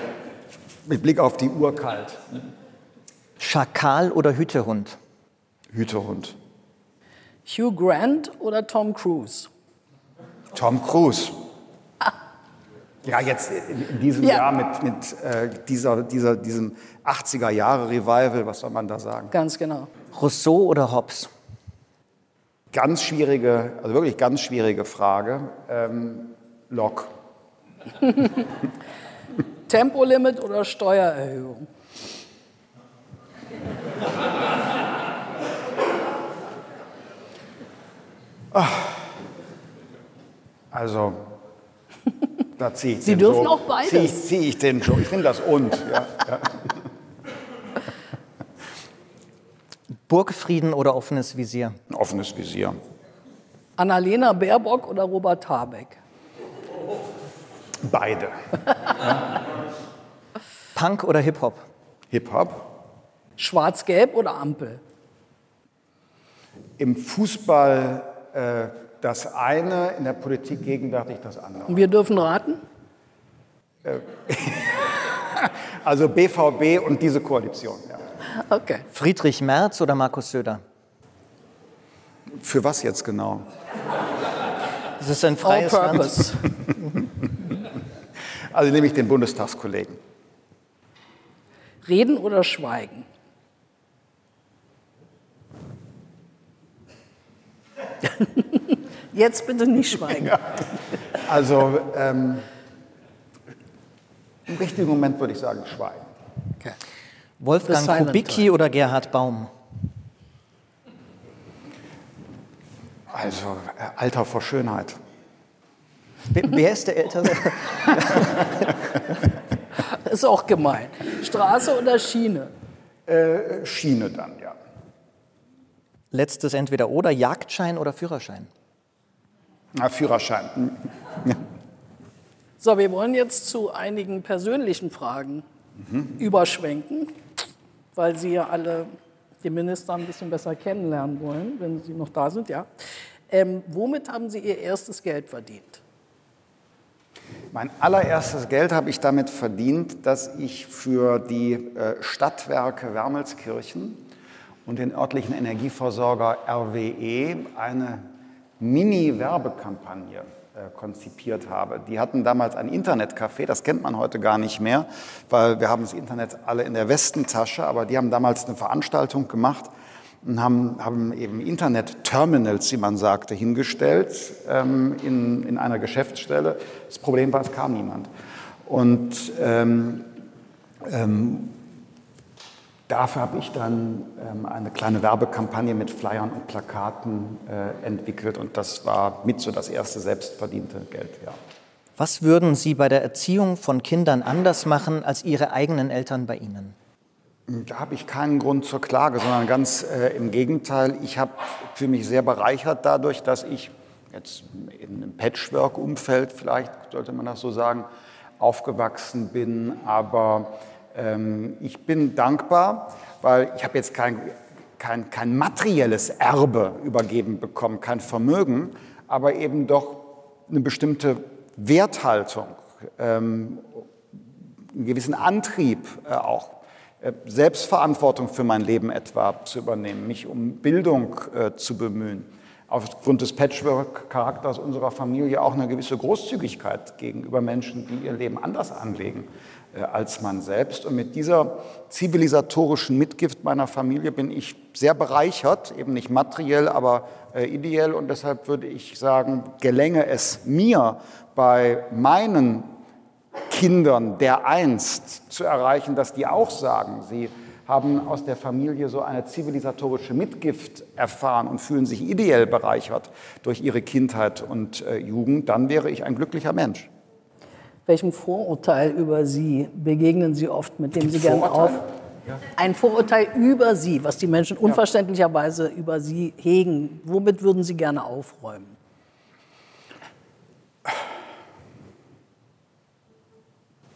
mit Blick auf die Uhr kalt. Schakal oder Hütehund? Hütehund. Hugh Grant oder Tom Cruise? Tom Cruise. Ja, jetzt in, diesem ja. Jahr mit, mit äh, dieser, dieser, diesem 80er-Jahre-Revival, was soll man da sagen? Ganz genau. Rousseau oder Hobbes? Ganz schwierige, also wirklich ganz schwierige Frage. Ähm, Locke. Tempolimit oder Steuererhöhung? Also da ziehe ich Sie dürfen so, auch beides. Ziehe ich, zieh ich den schon. Ich nehme das und. Ja, ja. Burgfrieden oder offenes Visier? Offenes Visier. Annalena Baerbock oder Robert Habeck? Beide. Punk oder Hip-Hop? Hip-Hop. Schwarz-Gelb oder Ampel? Im Fußball das eine, in der Politik gegenwärtig das andere. Und wir dürfen raten? Äh, also BVB und diese Koalition. Ja. Okay. Friedrich Merz oder Markus Söder? Für was jetzt genau? Das ist ein freies All Land. also nehme ich den Bundestagskollegen. Reden oder schweigen? Jetzt bitte nicht schweigen. Ja. Also ähm, im richtigen Moment würde ich sagen schweigen. Okay. Wolfgang Kubicki oder Gerhard Baum? Also äh, Alter vor Schönheit. Wer ist der Ältere? ist auch gemein. Straße oder Schiene? Äh, Schiene dann, ja. Letztes entweder oder Jagdschein oder Führerschein? Na, Führerschein. Ja. So, wir wollen jetzt zu einigen persönlichen Fragen mhm. überschwenken, weil Sie ja alle den Minister ein bisschen besser kennenlernen wollen, wenn Sie noch da sind, ja. Ähm, womit haben Sie Ihr erstes Geld verdient? Mein allererstes Geld habe ich damit verdient, dass ich für die äh, Stadtwerke Wermelskirchen und den örtlichen Energieversorger RWE eine Mini-Werbekampagne äh, konzipiert habe. Die hatten damals ein Internetcafé, das kennt man heute gar nicht mehr, weil wir haben das Internet alle in der Westentasche, aber die haben damals eine Veranstaltung gemacht und haben, haben eben Internet-Terminals, wie man sagte, hingestellt ähm, in, in einer Geschäftsstelle. Das Problem war, es kam niemand. Und ähm, ähm, dafür habe ich dann ähm, eine kleine Werbekampagne mit Flyern und Plakaten äh, entwickelt und das war mit so das erste selbstverdiente Geld. Ja. Was würden Sie bei der Erziehung von Kindern anders machen als Ihre eigenen Eltern bei Ihnen? Da habe ich keinen Grund zur Klage, sondern ganz äh, im Gegenteil. Ich habe für mich sehr bereichert dadurch, dass ich jetzt in einem Patchwork-Umfeld, vielleicht sollte man das so sagen, aufgewachsen bin. Aber ich bin dankbar, weil ich habe jetzt kein, kein, kein materielles Erbe übergeben bekommen, kein Vermögen, aber eben doch eine bestimmte Werthaltung, ähm, einen gewissen Antrieb äh, auch äh, Selbstverantwortung für mein Leben etwa zu übernehmen, mich um Bildung äh, zu bemühen. Aufgrund des Patchwork-Charakters unserer Familie auch eine gewisse Großzügigkeit gegenüber Menschen, die ihr Leben anders anlegen als man selbst. Und mit dieser zivilisatorischen Mitgift meiner Familie bin ich sehr bereichert, eben nicht materiell, aber äh, ideell. Und deshalb würde ich sagen, gelänge es mir bei meinen Kindern der einst zu erreichen, dass die auch sagen, sie haben aus der Familie so eine zivilisatorische Mitgift erfahren und fühlen sich ideell bereichert durch ihre Kindheit und äh, Jugend, dann wäre ich ein glücklicher Mensch. Welchem Vorurteil über Sie begegnen Sie oft, mit dem Sie gerne auf? Ja. Ein Vorurteil über Sie, was die Menschen unverständlicherweise über Sie hegen. Womit würden Sie gerne aufräumen?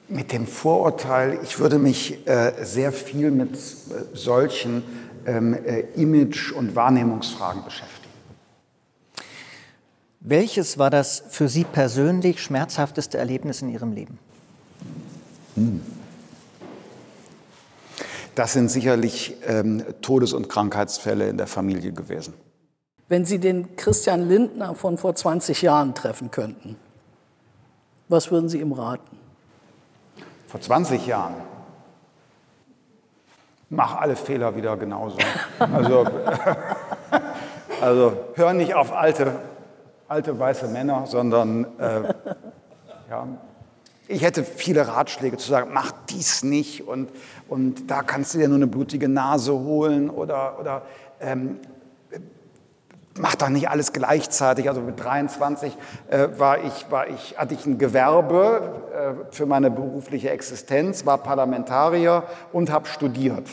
Mit dem Vorurteil, ich würde mich äh, sehr viel mit äh, solchen ähm, äh, Image- und Wahrnehmungsfragen beschäftigen. Welches war das für Sie persönlich schmerzhafteste Erlebnis in Ihrem Leben? Hm. Das sind sicherlich ähm, Todes- und Krankheitsfälle in der Familie gewesen. Wenn Sie den Christian Lindner von vor 20 Jahren treffen könnten, was würden Sie ihm raten? vor 20 Jahren. Mach alle Fehler wieder genauso. Also, also hör nicht auf alte, alte weiße Männer, sondern äh, ja, ich hätte viele Ratschläge zu sagen, mach dies nicht und, und da kannst du dir nur eine blutige Nase holen oder, oder ähm, mach doch nicht alles gleichzeitig. Also mit 23 äh, war ich, war ich, hatte ich ein Gewerbe äh, für meine berufliche Existenz, war Parlamentarier und habe studiert.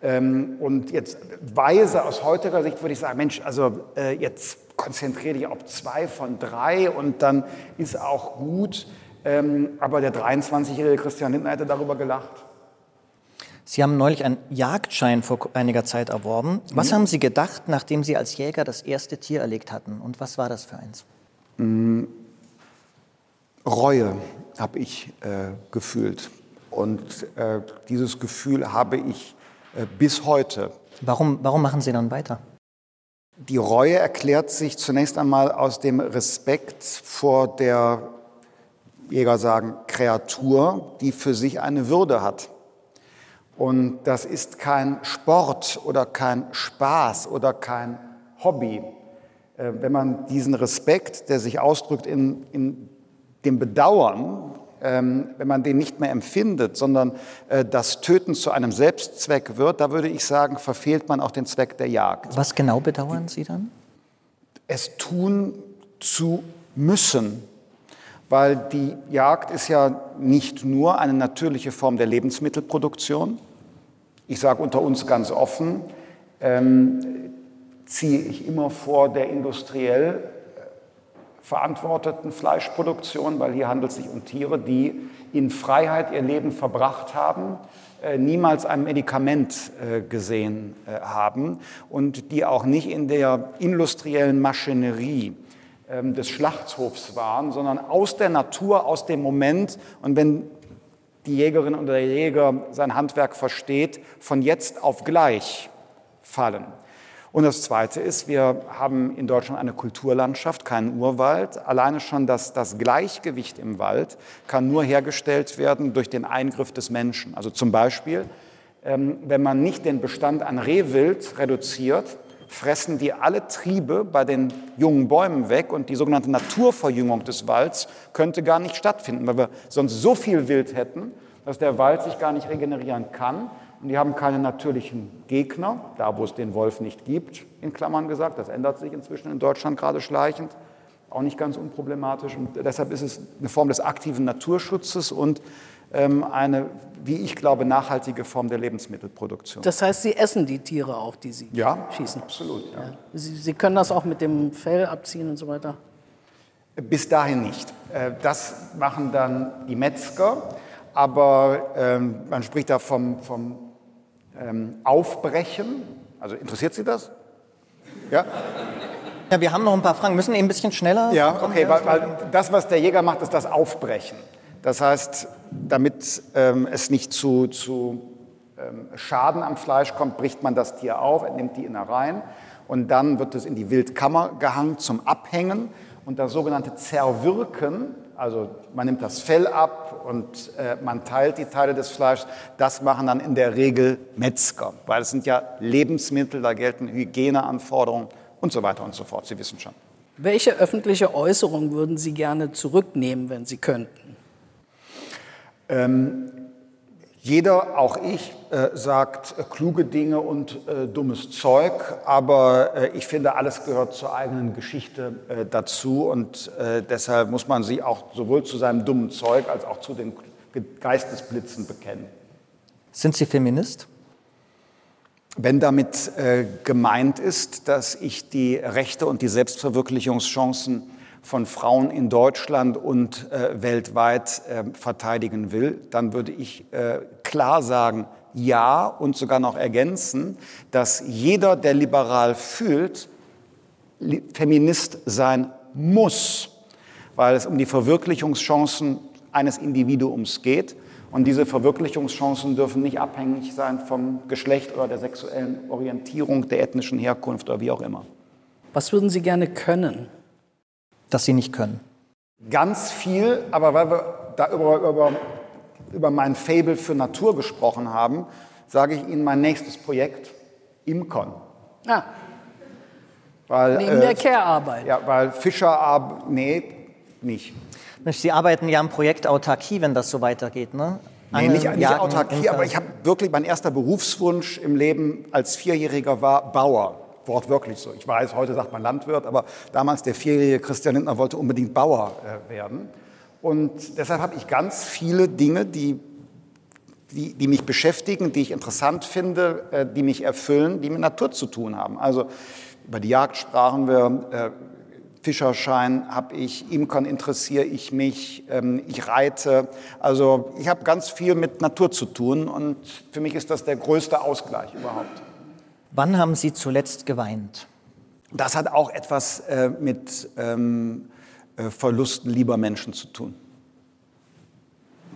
Ähm, und jetzt weise aus heutiger Sicht würde ich sagen, Mensch, also äh, jetzt konzentriere dich auf zwei von drei und dann ist auch gut. Ähm, aber der 23-jährige Christian Lindner hätte darüber gelacht. Sie haben neulich einen Jagdschein vor einiger Zeit erworben. Was mhm. haben Sie gedacht, nachdem Sie als Jäger das erste Tier erlegt hatten? Und was war das für eins? Mhm. Reue habe ich äh, gefühlt. Und äh, dieses Gefühl habe ich äh, bis heute. Warum, warum machen Sie dann weiter? Die Reue erklärt sich zunächst einmal aus dem Respekt vor der, Jäger sagen, Kreatur, die für sich eine Würde hat. Und das ist kein Sport oder kein Spaß oder kein Hobby. Äh, wenn man diesen Respekt, der sich ausdrückt in, in dem Bedauern, wenn man den nicht mehr empfindet, sondern äh, das Töten zu einem Selbstzweck wird, da würde ich sagen, verfehlt man auch den Zweck der Jagd. Was genau bedauern Sie dann? Es tun zu müssen, weil die Jagd ist ja nicht nur eine natürliche Form der Lebensmittelproduktion. Ich sage unter uns ganz offen, ähm, ziehe ich immer vor der industriell verantworteten Fleischproduktion, weil hier handelt es sich um Tiere, die in Freiheit ihr Leben verbracht haben, äh, niemals ein Medikament äh, gesehen äh, haben und die auch nicht in der industriellen Maschinerie ähm, des Schlachthofs waren, sondern aus der Natur, aus dem Moment. Und wenn die Jägerin oder der Jäger sein Handwerk versteht, von jetzt auf gleich fallen. Und das Zweite ist, wir haben in Deutschland eine Kulturlandschaft, keinen Urwald. Alleine schon das, das Gleichgewicht im Wald kann nur hergestellt werden durch den Eingriff des Menschen. Also zum Beispiel ähm, wenn man nicht den Bestand an Rehwild reduziert, fressen die alle Triebe bei den jungen Bäumen weg und die sogenannte Naturverjüngung des Walds könnte gar nicht stattfinden, weil wir sonst so viel Wild hätten, dass der Wald sich gar nicht regenerieren kann. Und die haben keine natürlichen Gegner, da wo es den Wolf nicht gibt, in Klammern gesagt. Das ändert sich inzwischen in Deutschland gerade schleichend, auch nicht ganz unproblematisch. Und deshalb ist es eine Form des aktiven Naturschutzes und ähm, eine, wie ich glaube, nachhaltige Form der Lebensmittelproduktion. Das heißt, Sie essen die Tiere auch, die Sie ja, schießen? absolut. Ja. Ja. Sie, Sie können das auch mit dem Fell abziehen und so weiter? Bis dahin nicht. Äh, das machen dann die Metzger, aber ähm, man spricht da vom, vom ähm, Aufbrechen. Also interessiert Sie das? Ja? Ja, wir haben noch ein paar Fragen. Müssen eben ein bisschen schneller. Ja, okay, weil, weil das, was der Jäger macht, ist das Aufbrechen. Das heißt, damit ähm, es nicht zu, zu ähm, Schaden am Fleisch kommt, bricht man das Tier auf, entnimmt die Innereien und dann wird es in die Wildkammer gehangen zum Abhängen und das sogenannte Zerwirken, also man nimmt das Fell ab und äh, man teilt die Teile des Fleisches, das machen dann in der Regel Metzger, weil es sind ja Lebensmittel, da gelten Hygieneanforderungen und so weiter und so fort. Sie wissen schon. Welche öffentliche Äußerung würden Sie gerne zurücknehmen, wenn Sie könnten? Ähm, jeder, auch ich, äh, sagt äh, kluge Dinge und äh, dummes Zeug, aber ich finde, alles gehört zur eigenen Geschichte dazu und deshalb muss man sie auch sowohl zu seinem dummen Zeug als auch zu den Geistesblitzen bekennen. Sind Sie Feminist? Wenn damit gemeint ist, dass ich die Rechte und die Selbstverwirklichungschancen von Frauen in Deutschland und äh, weltweit äh, verteidigen will, dann würde ich äh, klar sagen, ja und sogar noch ergänzen, dass jeder, der liberal fühlt, Feminist sein muss, weil es um die Verwirklichungschancen eines Individuums geht. Und diese Verwirklichungschancen dürfen nicht abhängig sein vom Geschlecht oder der sexuellen Orientierung, der ethnischen Herkunft oder wie auch immer. Was würden Sie gerne können? Das sie nicht können? Ganz viel, aber weil wir da über, über, über mein Fable für Natur gesprochen haben, sage ich Ihnen mein nächstes Projekt, Imkon. Ah. Weil, Neben äh, der Care-Arbeit. Ja, weil Fischerarbeit, nee, nicht. Sie arbeiten ja am Projekt Autarkie, wenn das so weitergeht, ne? Nee, nicht, nicht Autarkie, aber ich habe wirklich, mein erster Berufswunsch im Leben als Vierjähriger war Bauer wortwörtlich so. Ich weiß, heute sagt man Landwirt, aber damals der vierjährige Christian Lindner wollte unbedingt Bauer äh, werden. Und deshalb habe ich ganz viele Dinge, die, die, die, mich beschäftigen, die ich interessant finde, äh, die mich erfüllen, die mit Natur zu tun haben. Also über die Jagd sprachen wir, äh, Fischerschein habe ich, Imkern interessiere ich mich, ähm, ich reite. Also ich habe ganz viel mit Natur zu tun und für mich ist das der größte Ausgleich überhaupt. Wann haben Sie zuletzt geweint? Das hat auch etwas äh, mit ähm, äh, Verlusten lieber Menschen zu tun.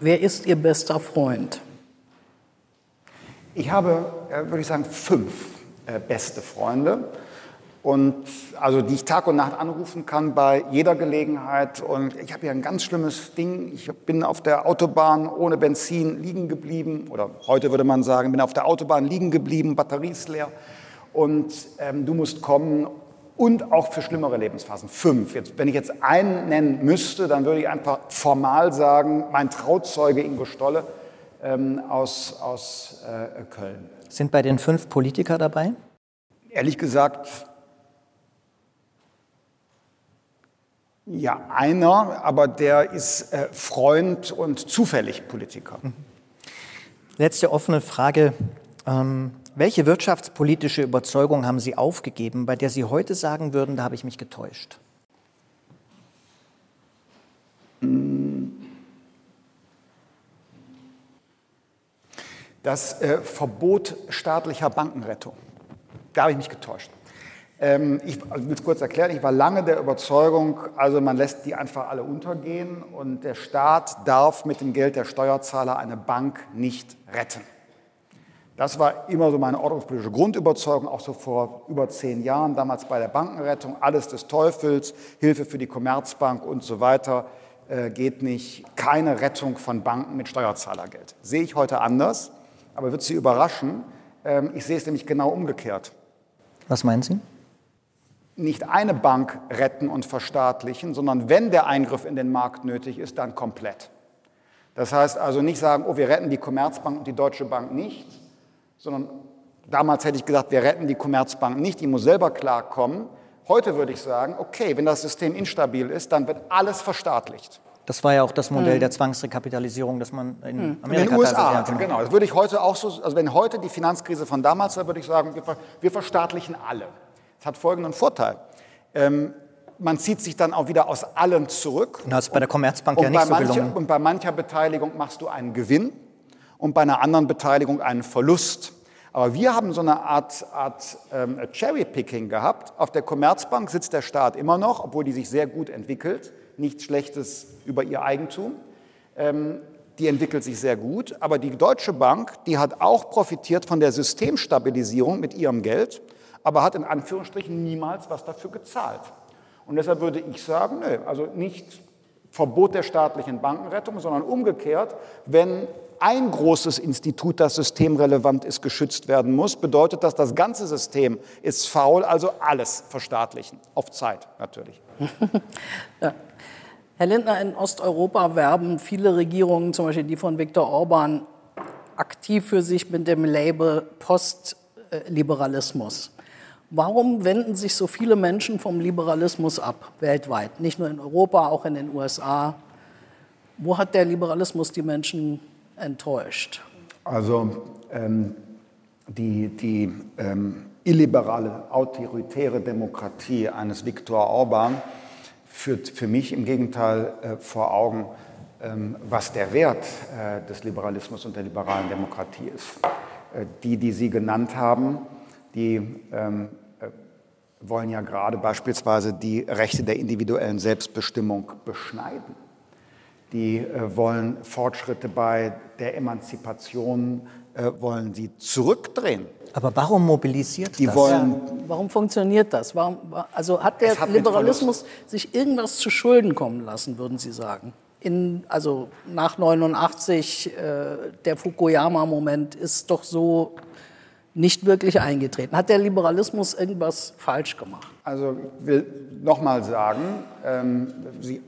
Wer ist Ihr bester Freund? Ich habe, äh, würde ich sagen, fünf äh, beste Freunde und also die ich Tag und Nacht anrufen kann bei jeder Gelegenheit. Und ich habe hier ein ganz schlimmes Ding. Ich bin auf der Autobahn ohne Benzin liegen geblieben oder heute würde man sagen, bin auf der Autobahn liegen geblieben, Batterie ist leer und ähm, du musst kommen und auch für schlimmere Lebensphasen. Fünf. Jetzt, wenn ich jetzt einen nennen müsste, dann würde ich einfach formal sagen, mein Trauzeuge Ingo Stolle ähm, aus, aus äh, Köln. Sind bei den fünf Politiker dabei? Ehrlich gesagt, Ja, einer, aber der ist äh, Freund und zufällig Politiker. Mhm. Letzte offene Frage. Ähm, welche wirtschaftspolitische Überzeugung haben Sie aufgegeben, bei der Sie heute sagen würden, da habe ich mich getäuscht? Das äh, Verbot staatlicher Bankenrettung. Da habe ich mich getäuscht. Ähm, ich will es kurz erklären, ich war lange der Überzeugung, also man lässt die einfach alle untergehen und der Staat darf mit dem Geld der Steuerzahler eine Bank nicht retten. Das war immer so meine ordnungspolitische Grundüberzeugung, auch so vor über zehn Jahren, damals bei der Bankenrettung, alles des Teufels, Hilfe für die Commerzbank und so weiter, äh, geht nicht, keine Rettung von Banken mit Steuerzahlergeld. Sehe ich heute anders. aber wird Sie überraschen. Ähm, ich sehe es nämlich genau umgekehrt. Was meinen Sie? Nicht eine Bank retten und verstaatlichen, sondern wenn der Eingriff in den Markt nötig ist, dann komplett. Das heißt also nicht sagen, oh, wir retten die Commerzbank und die Deutsche Bank nicht, sondern damals hätte ich gesagt, wir retten die Commerzbank nicht, die muss selber klarkommen. Heute würde ich sagen, okay, wenn das System instabil ist, dann wird alles verstaatlicht. Das war ja auch das Modell mhm. der Zwangsrekapitalisierung, das man in mhm. Amerika in den USA hatte. Genau, das würde ich heute auch so, also wenn heute die Finanzkrise von damals war, würde ich sagen, wir verstaatlichen alle. Das hat folgenden Vorteil. Ähm, man zieht sich dann auch wieder aus allen zurück. Und das ist bei der Commerzbank ja nicht so mancher, gelungen. Und bei mancher Beteiligung machst du einen Gewinn und bei einer anderen Beteiligung einen Verlust. Aber wir haben so eine Art, Art ähm, Cherry-Picking gehabt. Auf der Commerzbank sitzt der Staat immer noch, obwohl die sich sehr gut entwickelt. Nichts Schlechtes über ihr Eigentum. Ähm, die entwickelt sich sehr gut. Aber die Deutsche Bank, die hat auch profitiert von der Systemstabilisierung mit ihrem Geld, aber hat in Anführungsstrichen niemals was dafür gezahlt. Und deshalb würde ich sagen, nö, also nicht Verbot der staatlichen Bankenrettung, sondern umgekehrt, wenn ein großes Institut, das systemrelevant ist, geschützt werden muss, bedeutet das, das ganze System ist faul, also alles verstaatlichen. Auf Zeit natürlich. ja. Herr Lindner, in Osteuropa werben viele Regierungen, zum Beispiel die von Viktor Orban, aktiv für sich mit dem Label Postliberalismus. Warum wenden sich so viele Menschen vom Liberalismus ab, weltweit? Nicht nur in Europa, auch in den USA. Wo hat der Liberalismus die Menschen enttäuscht? Also ähm, die, die ähm, illiberale, autoritäre Demokratie eines Viktor Orban führt für mich im Gegenteil äh, vor Augen, ähm, was der Wert äh, des Liberalismus und der liberalen Demokratie ist. Äh, die, die Sie genannt haben, die ähm, äh, wollen ja gerade beispielsweise die Rechte der individuellen Selbstbestimmung beschneiden. Die äh, wollen Fortschritte bei der Emanzipation, äh, wollen sie zurückdrehen. Aber warum mobilisiert die das? Wollen, ja, warum funktioniert das? Warum, also hat der hat Liberalismus sich irgendwas zu Schulden kommen lassen, würden Sie sagen? In, also nach 89, äh, der Fukuyama-Moment ist doch so nicht wirklich eingetreten. Hat der Liberalismus irgendwas falsch gemacht? Also ich will noch mal sagen, ähm, Sie,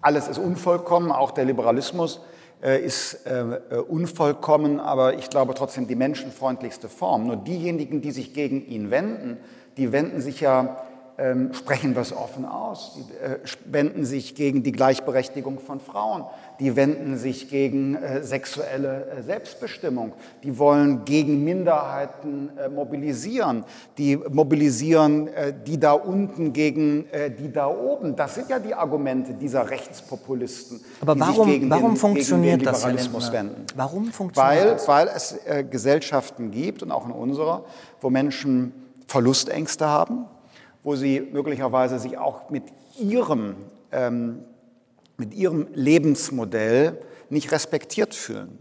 alles ist unvollkommen, auch der Liberalismus äh, ist äh, unvollkommen, aber ich glaube trotzdem die menschenfreundlichste Form. Nur diejenigen, die sich gegen ihn wenden, die wenden sich ja ähm, sprechen es offen aus. Die äh, wenden sich gegen die Gleichberechtigung von Frauen. Die wenden sich gegen äh, sexuelle äh, Selbstbestimmung. Die wollen gegen Minderheiten äh, mobilisieren. Die mobilisieren äh, die da unten gegen äh, die da oben. Das sind ja die Argumente dieser Rechtspopulisten. Aber warum, die sich gegen warum den, funktioniert gegen den Liberalismus das, wenden. Warum funktioniert weil, das? Weil es Gesellschaften gibt, und auch in unserer, wo Menschen Verlustängste haben, wo sie möglicherweise sich auch mit ihrem, ähm, mit ihrem Lebensmodell nicht respektiert fühlen.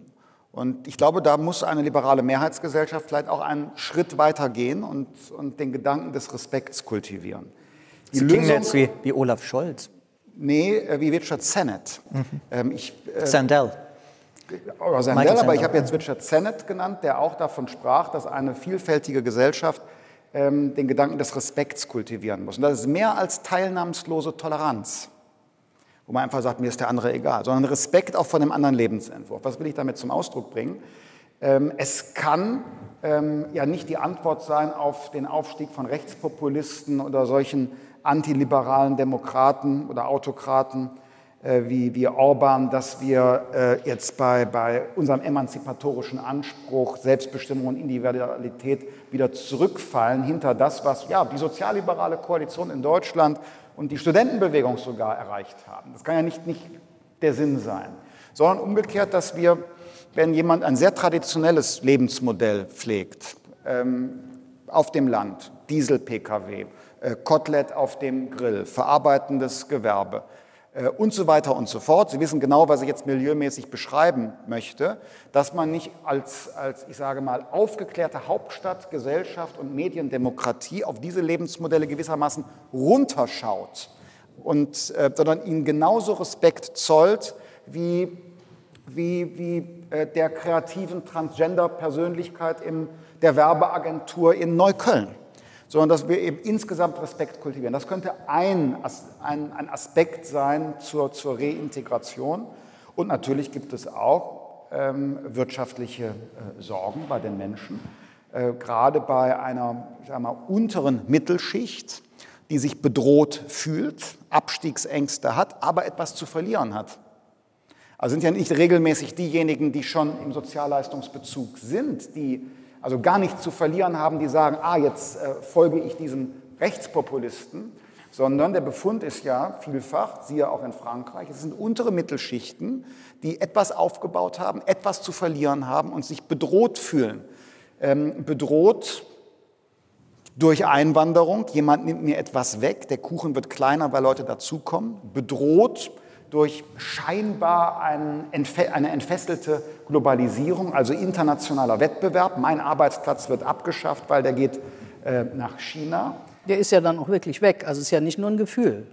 Und ich glaube, da muss eine liberale Mehrheitsgesellschaft vielleicht auch einen Schritt weiter gehen und, und den Gedanken des Respekts kultivieren. Die Sie Lösung, jetzt wie, wie Olaf Scholz. Nee, äh, wie Richard Sennett. Mhm. Ähm, ich, äh, Sandel. Oder Sandel, aber ich habe jetzt Richard Sennett genannt, der auch davon sprach, dass eine vielfältige Gesellschaft ähm, den Gedanken des Respekts kultivieren muss. Und das ist mehr als teilnahmslose Toleranz, wo man einfach sagt, mir ist der andere egal, sondern Respekt auch vor einem anderen Lebensentwurf. Was will ich damit zum Ausdruck bringen? Ähm, es kann ähm, ja nicht die Antwort sein auf den Aufstieg von Rechtspopulisten oder solchen antiliberalen Demokraten oder Autokraten, äh, wie, wie Orban, dass wir äh, jetzt bei, bei unserem emanzipatorischen Anspruch, Selbstbestimmung und Individualität wieder zurückfallen hinter das, was ja, die sozialliberale Koalition in Deutschland und die Studentenbewegung sogar erreicht haben. Das kann ja nicht, nicht der Sinn sein, sondern umgekehrt, dass wir, wenn jemand ein sehr traditionelles Lebensmodell pflegt, ähm, auf dem Land, Diesel-Pkw, äh, Kotelett auf dem Grill, verarbeitendes Gewerbe, und so weiter und so fort. Sie wissen genau, was ich jetzt milieumäßig beschreiben möchte, dass man nicht als, als ich sage mal, aufgeklärte Hauptstadt, Gesellschaft und Mediendemokratie auf diese Lebensmodelle gewissermaßen runterschaut, und, äh, sondern ihnen genauso Respekt zollt wie, wie, wie äh, der kreativen Transgender-Persönlichkeit in der Werbeagentur in Neukölln, sondern dass wir eben insgesamt Respekt kultivieren. Das könnte ein, ein, ein Aspekt sein zur, zur Reintegration. Und natürlich gibt es auch ähm, wirtschaftliche äh, Sorgen bei den Menschen, äh, gerade bei einer mal, unteren Mittelschicht, die sich bedroht fühlt, Abstiegsängste hat, aber etwas zu verlieren hat. Also sind ja nicht regelmäßig diejenigen, die schon im Sozialleistungsbezug sind, die also gar nichts zu verlieren haben, die sagen, ah, jetzt äh, folge ich diesem Rechtspopulisten, sondern der Befund ist ja vielfach, siehe auch in Frankreich, es sind untere Mittelschichten, die etwas aufgebaut haben, etwas zu verlieren haben und sich bedroht fühlen. Ähm, bedroht durch Einwanderung, jemand nimmt mir etwas weg, der Kuchen wird kleiner, weil Leute dazukommen. Bedroht durch scheinbar ein, eine entfesselte Globalisierung, also internationaler Wettbewerb. Mein Arbeitsplatz wird abgeschafft, weil der geht äh, nach China. Der ist ja dann auch wirklich weg. Also es ist ja nicht nur ein Gefühl.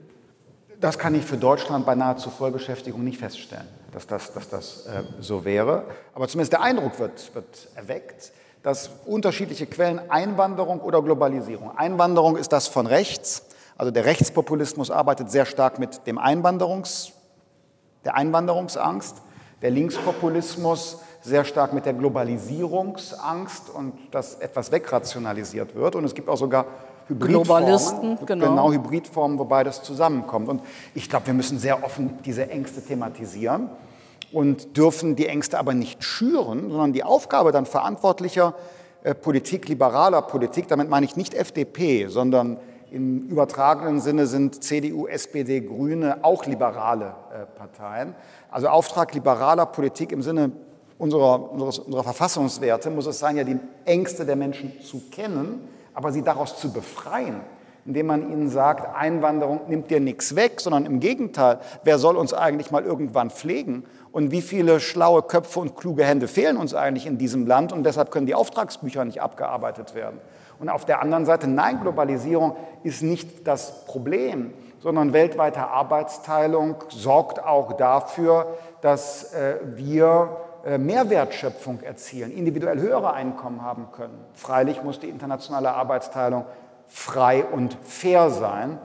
Das kann ich für Deutschland bei nahezu Vollbeschäftigung nicht feststellen, dass das, dass das äh, so wäre. Aber zumindest der Eindruck wird, wird erweckt, dass unterschiedliche Quellen Einwanderung oder Globalisierung. Einwanderung ist das von rechts. Also der Rechtspopulismus arbeitet sehr stark mit dem Einwanderungs, der Einwanderungsangst. Der Linkspopulismus sehr stark mit der Globalisierungsangst und dass etwas wegrationalisiert wird. Und es gibt auch sogar Hybridformen, genau. genau Hybridformen, wo beides zusammenkommt. Und ich glaube, wir müssen sehr offen diese Ängste thematisieren und dürfen die Ängste aber nicht schüren, sondern die Aufgabe dann verantwortlicher äh, Politik, liberaler Politik, damit meine ich nicht FDP, sondern im übertragenen Sinne sind CDU, SPD, Grüne auch liberale äh, Parteien. Also Auftrag liberaler Politik im Sinne unserer, unserer, unserer Verfassungswerte muss es sein, ja die Ängste der Menschen zu kennen aber sie daraus zu befreien, indem man ihnen sagt, Einwanderung nimmt dir nichts weg, sondern im Gegenteil, wer soll uns eigentlich mal irgendwann pflegen? Und wie viele schlaue Köpfe und kluge Hände fehlen uns eigentlich in diesem Land und deshalb können die Auftragsbücher nicht abgearbeitet werden. Und auf der anderen Seite, nein, Globalisierung ist nicht das Problem, sondern weltweite Arbeitsteilung sorgt auch dafür, dass äh, wir äh, Mehrwertschöpfung erzielen, individuell höhere Einkommen haben können. Freilich muss die internationale Arbeitsteilung frei und fair sein,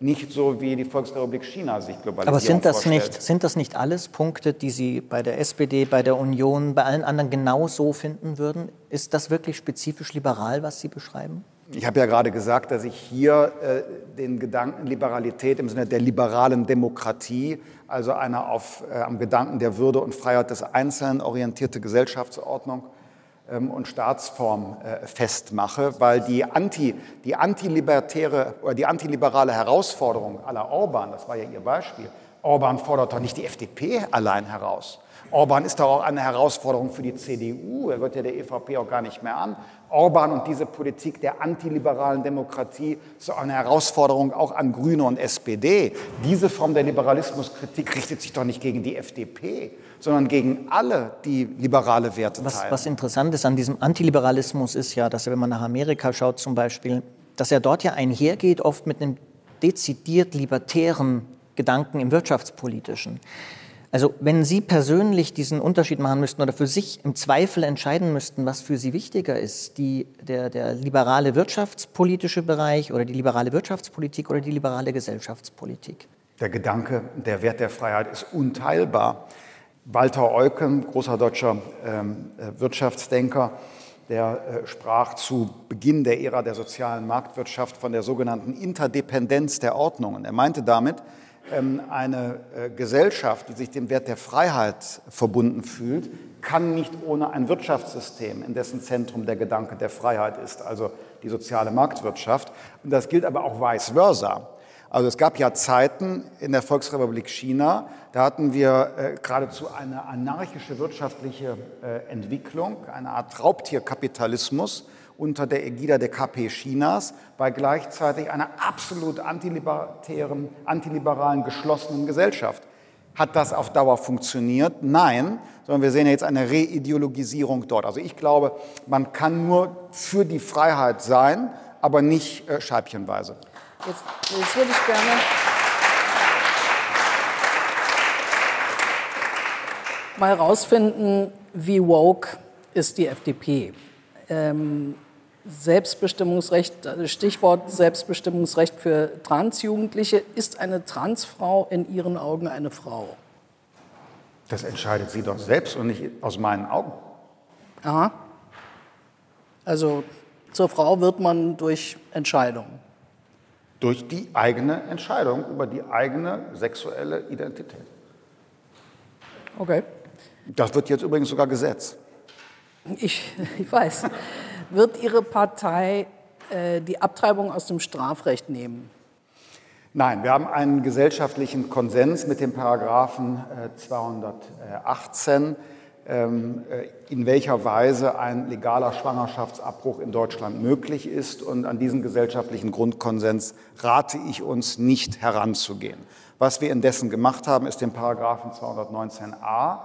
nicht so wie die Volksrepublik China sich globalisiert. Aber sind das, vorstellt. nicht, sind das nicht alles Punkte, die Sie bei der SPD, bei der Union, bei allen anderen genau so finden würden? Ist das wirklich spezifisch liberal, was Sie beschreiben? Ich habe ja gerade gesagt, dass ich hier äh, den Gedanken Liberalität im Sinne der liberalen Demokratie, also einer auf, äh, am Gedanken der Würde und Freiheit des Einzelnen orientierte Gesellschaftsordnung und Staatsform äh, festmache, weil die, anti, die antilibertäre oder die antiliberale Herausforderung aller Orban, das war ja Ihr Beispiel, Orban fordert doch nicht die FDP allein heraus. Orban ist doch auch eine Herausforderung für die CDU. Er wird ja der EVP auch gar nicht mehr an. Orban und diese Politik der antiliberalen Demokratie ist eine Herausforderung auch an Grüne und SPD. Diese Form der Liberalismuskritik richtet sich doch nicht gegen die FDP, sondern gegen alle, die liberale Werte was, teilen. Was interessant ist an diesem Antiliberalismus ist ja, dass er, wenn man nach Amerika schaut zum Beispiel, dass er dort ja einhergeht oft mit einem dezidiert libertären Gedanken im wirtschaftspolitischen. Also wenn Sie persönlich diesen Unterschied machen müssten oder für sich im Zweifel entscheiden müssten, was für Sie wichtiger ist, die, der, der liberale wirtschaftspolitische Bereich oder die liberale Wirtschaftspolitik oder die liberale Gesellschaftspolitik? Der Gedanke, der Wert der Freiheit ist unteilbar. Walter Eucken, großer deutscher ähm, äh, Wirtschaftsdenker, der äh, sprach zu Beginn der Ära der sozialen Marktwirtschaft von der sogenannten Interdependenz der Ordnungen. Er meinte damit, eine äh, Gesellschaft, die sich dem Wert der Freiheit verbunden fühlt, kann nicht ohne ein Wirtschaftssystem, in dessen Zentrum der Gedanke der Freiheit ist, also die soziale Marktwirtschaft. Und das gilt aber auch vice versa. Also es gab ja Zeiten in der Volksrepublik China, da hatten wir äh, geradezu eine anarchische wirtschaftliche äh, Entwicklung, eine Art Raubtierkapitalismus, unter der Ägida der KP Chinas bei gleichzeitig einer absolut antilibertären, antiliberalen, geschlossenen Gesellschaft. Hat das auf Dauer funktioniert? Nein, sondern wir sehen jetzt eine Reideologisierung dort. Also ich glaube, man kann nur für die Freiheit sein, aber nicht äh, scheibchenweise. Jetzt, jetzt würde ich gerne mal herausfinden, wie woke ist die FDP. Ähm, Selbstbestimmungsrecht, also Stichwort Selbstbestimmungsrecht für Transjugendliche. Ist eine Transfrau in Ihren Augen eine Frau? Das entscheidet sie doch selbst und nicht aus meinen Augen. Aha. Also zur Frau wird man durch Entscheidung. Durch die eigene Entscheidung über die eigene sexuelle Identität. Okay. Das wird jetzt übrigens sogar Gesetz. Ich, ich weiß. Wird Ihre Partei äh, die Abtreibung aus dem Strafrecht nehmen? Nein, wir haben einen gesellschaftlichen Konsens mit dem Paragraphen 218, äh, ähm, äh, in welcher Weise ein legaler Schwangerschaftsabbruch in Deutschland möglich ist. Und an diesen gesellschaftlichen Grundkonsens rate ich uns nicht heranzugehen. Was wir indessen gemacht haben, ist den Paragraphen 219a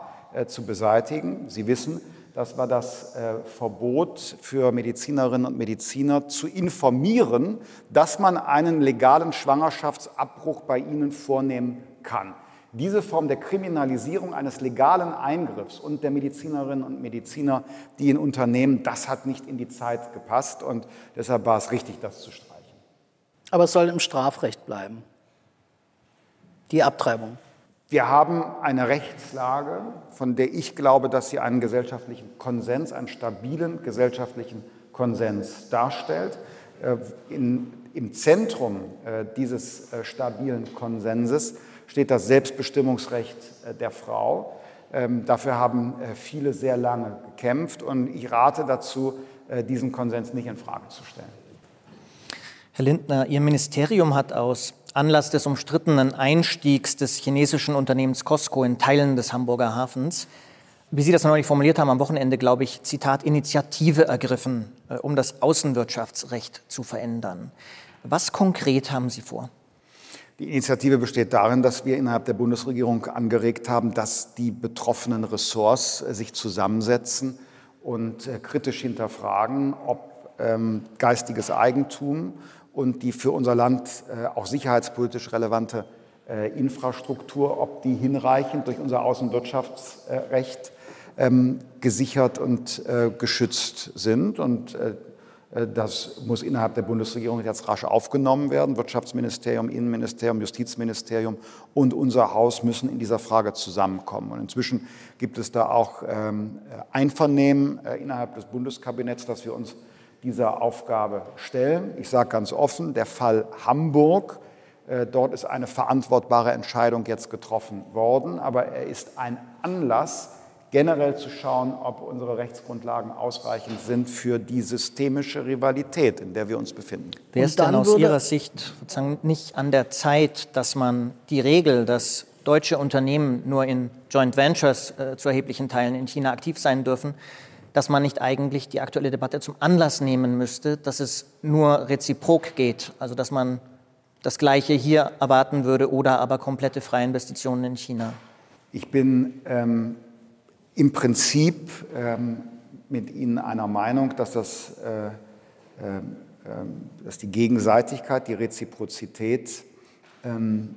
zu beseitigen. Sie wissen, das war das äh, Verbot für Medizinerinnen und Mediziner zu informieren, dass man einen legalen Schwangerschaftsabbruch bei ihnen vornehmen kann. Diese Form der Kriminalisierung eines legalen Eingriffs und der Medizinerinnen und Mediziner, die in Unternehmen, das hat nicht in die Zeit gepasst und deshalb war es richtig, das zu streichen. Aber es soll im Strafrecht bleiben, die Abtreibung. Wir haben eine Rechtslage, von der ich glaube, dass sie einen gesellschaftlichen Konsens, einen stabilen gesellschaftlichen Konsens darstellt. Äh, in, Im Zentrum äh, dieses äh, stabilen Konsenses steht das Selbstbestimmungsrecht der Frau. Ähm, dafür haben viele sehr lange gekämpft und ich rate dazu, diesen Konsens nicht in Frage zu stellen. Herr Lindner, Ihr Ministerium hat aus Anlass des umstrittenen Einstiegs des chinesischen Unternehmens Costco in Teilen des Hamburger Hafens, wie Sie das neulich formuliert haben, am Wochenende, glaube ich, Zitat, Initiative ergriffen, äh, um das Außenwirtschaftsrecht zu verändern. Was konkret haben Sie vor? Die Initiative besteht darin, dass wir innerhalb der Bundesregierung angeregt haben, dass die betroffenen Ressorts äh, sich zusammensetzen und äh, kritisch hinterfragen, ob ähm, geistiges Eigentum und die für unser Land äh, auch sicherheitspolitisch relevante äh, Infrastruktur, ob die hinreichend durch unser Außenwirtschaftsrecht ähm, gesichert und äh, geschützt sind. Und das muss innerhalb der Bundesregierung jetzt rasch aufgenommen werden. Wirtschaftsministerium, Innenministerium, Justizministerium und unser Haus müssen in dieser Frage zusammenkommen. Und inzwischen gibt es da auch ähm, Einvernehmen innerhalb des Bundeskabinetts, dass wir uns dieser Aufgabe stellen. Ich sage ganz offen, der Fall Hamburg, äh, dort ist eine verantwortbare Entscheidung jetzt getroffen worden, aber er ist ein Anlass, generell zu schauen, ob unsere Rechtsgrundlagen ausreichend sind für die systemische Rivalität, in der wir uns befinden. Wäre es dann aus Ihrer Sicht sozusagen nicht an der Zeit, dass man die Regel, dass deutsche Unternehmen nur in Joint Ventures äh, zu erheblichen Teilen in China aktiv sein dürfen, dass man nicht eigentlich die aktuelle Debatte zum Anlass nehmen müsste, dass es nur reziprok geht, also dass man das Gleiche hier erwarten würde oder aber komplette freie Investitionen in China? Ich bin ähm, im Prinzip ähm, mit Ihnen einer Meinung, dass, das, äh, äh, dass die Gegenseitigkeit, die Reziprozität ähm,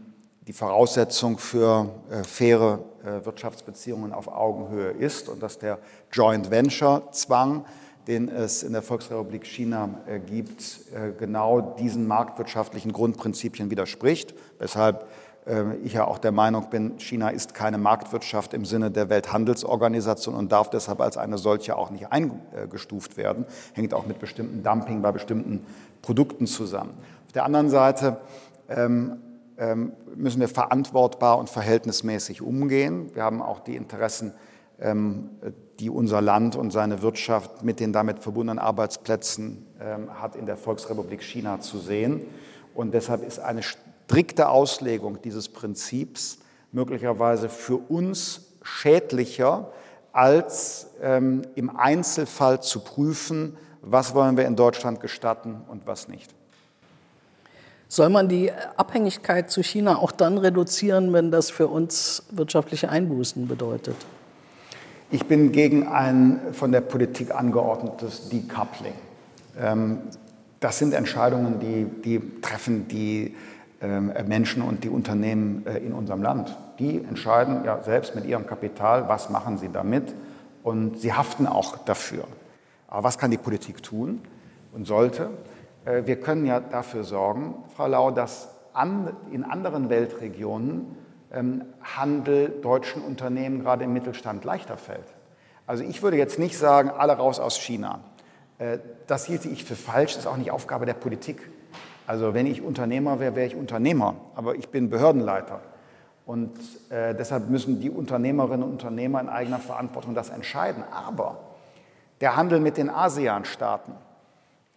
die Voraussetzung für äh, faire äh, Wirtschaftsbeziehungen auf Augenhöhe ist und dass der Joint Venture-Zwang, den es in der Volksrepublik China äh, gibt, äh, genau diesen marktwirtschaftlichen Grundprinzipien widerspricht, weshalb äh, ich ja auch der Meinung bin, China ist keine Marktwirtschaft im Sinne der Welthandelsorganisation und darf deshalb als eine solche auch nicht eingestuft werden, hängt auch mit bestimmten Dumping bei bestimmten Produkten zusammen. Auf der anderen Seite ähm, müssen wir verantwortbar und verhältnismäßig umgehen. Wir haben auch die Interessen, ähm, die unser Land und seine Wirtschaft mit den damit verbundenen Arbeitsplätzen ähm, hat, in der Volksrepublik China zu sehen. Und deshalb ist eine strikte Auslegung dieses Prinzips möglicherweise für uns schädlicher, als im Einzelfall zu prüfen, was wollen wir in Deutschland gestatten und was nicht. Soll man die Abhängigkeit zu China auch dann reduzieren, wenn das für uns wirtschaftliche Einbußen bedeutet? Ich bin gegen ein von der Politik angeordnetes Decoupling. Ähm, das sind Entscheidungen, die, die treffen die ähm, Menschen und die Unternehmen äh, in unserem Land. Die entscheiden ja selbst mit ihrem Kapital, was machen sie damit und sie haften auch dafür. Aber was kann die Politik tun und sollte? Äh, wir können ja dafür sorgen, Frau Lau, dass in anderen Weltregionen ähm, Handel deutschen Unternehmen gerade im Mittelstand leichter fällt. Also ich würde jetzt nicht sagen, alle raus aus China. Äh, das hielte ich für falsch, das ist auch nicht Aufgabe der Politik. Also wenn ich Unternehmer wäre, wäre ich Unternehmer, aber ich bin Behördenleiter. Und äh, deshalb müssen die Unternehmerinnen und Unternehmer in eigener Verantwortung das entscheiden. Aber der Handel mit den ASEAN-Staaten,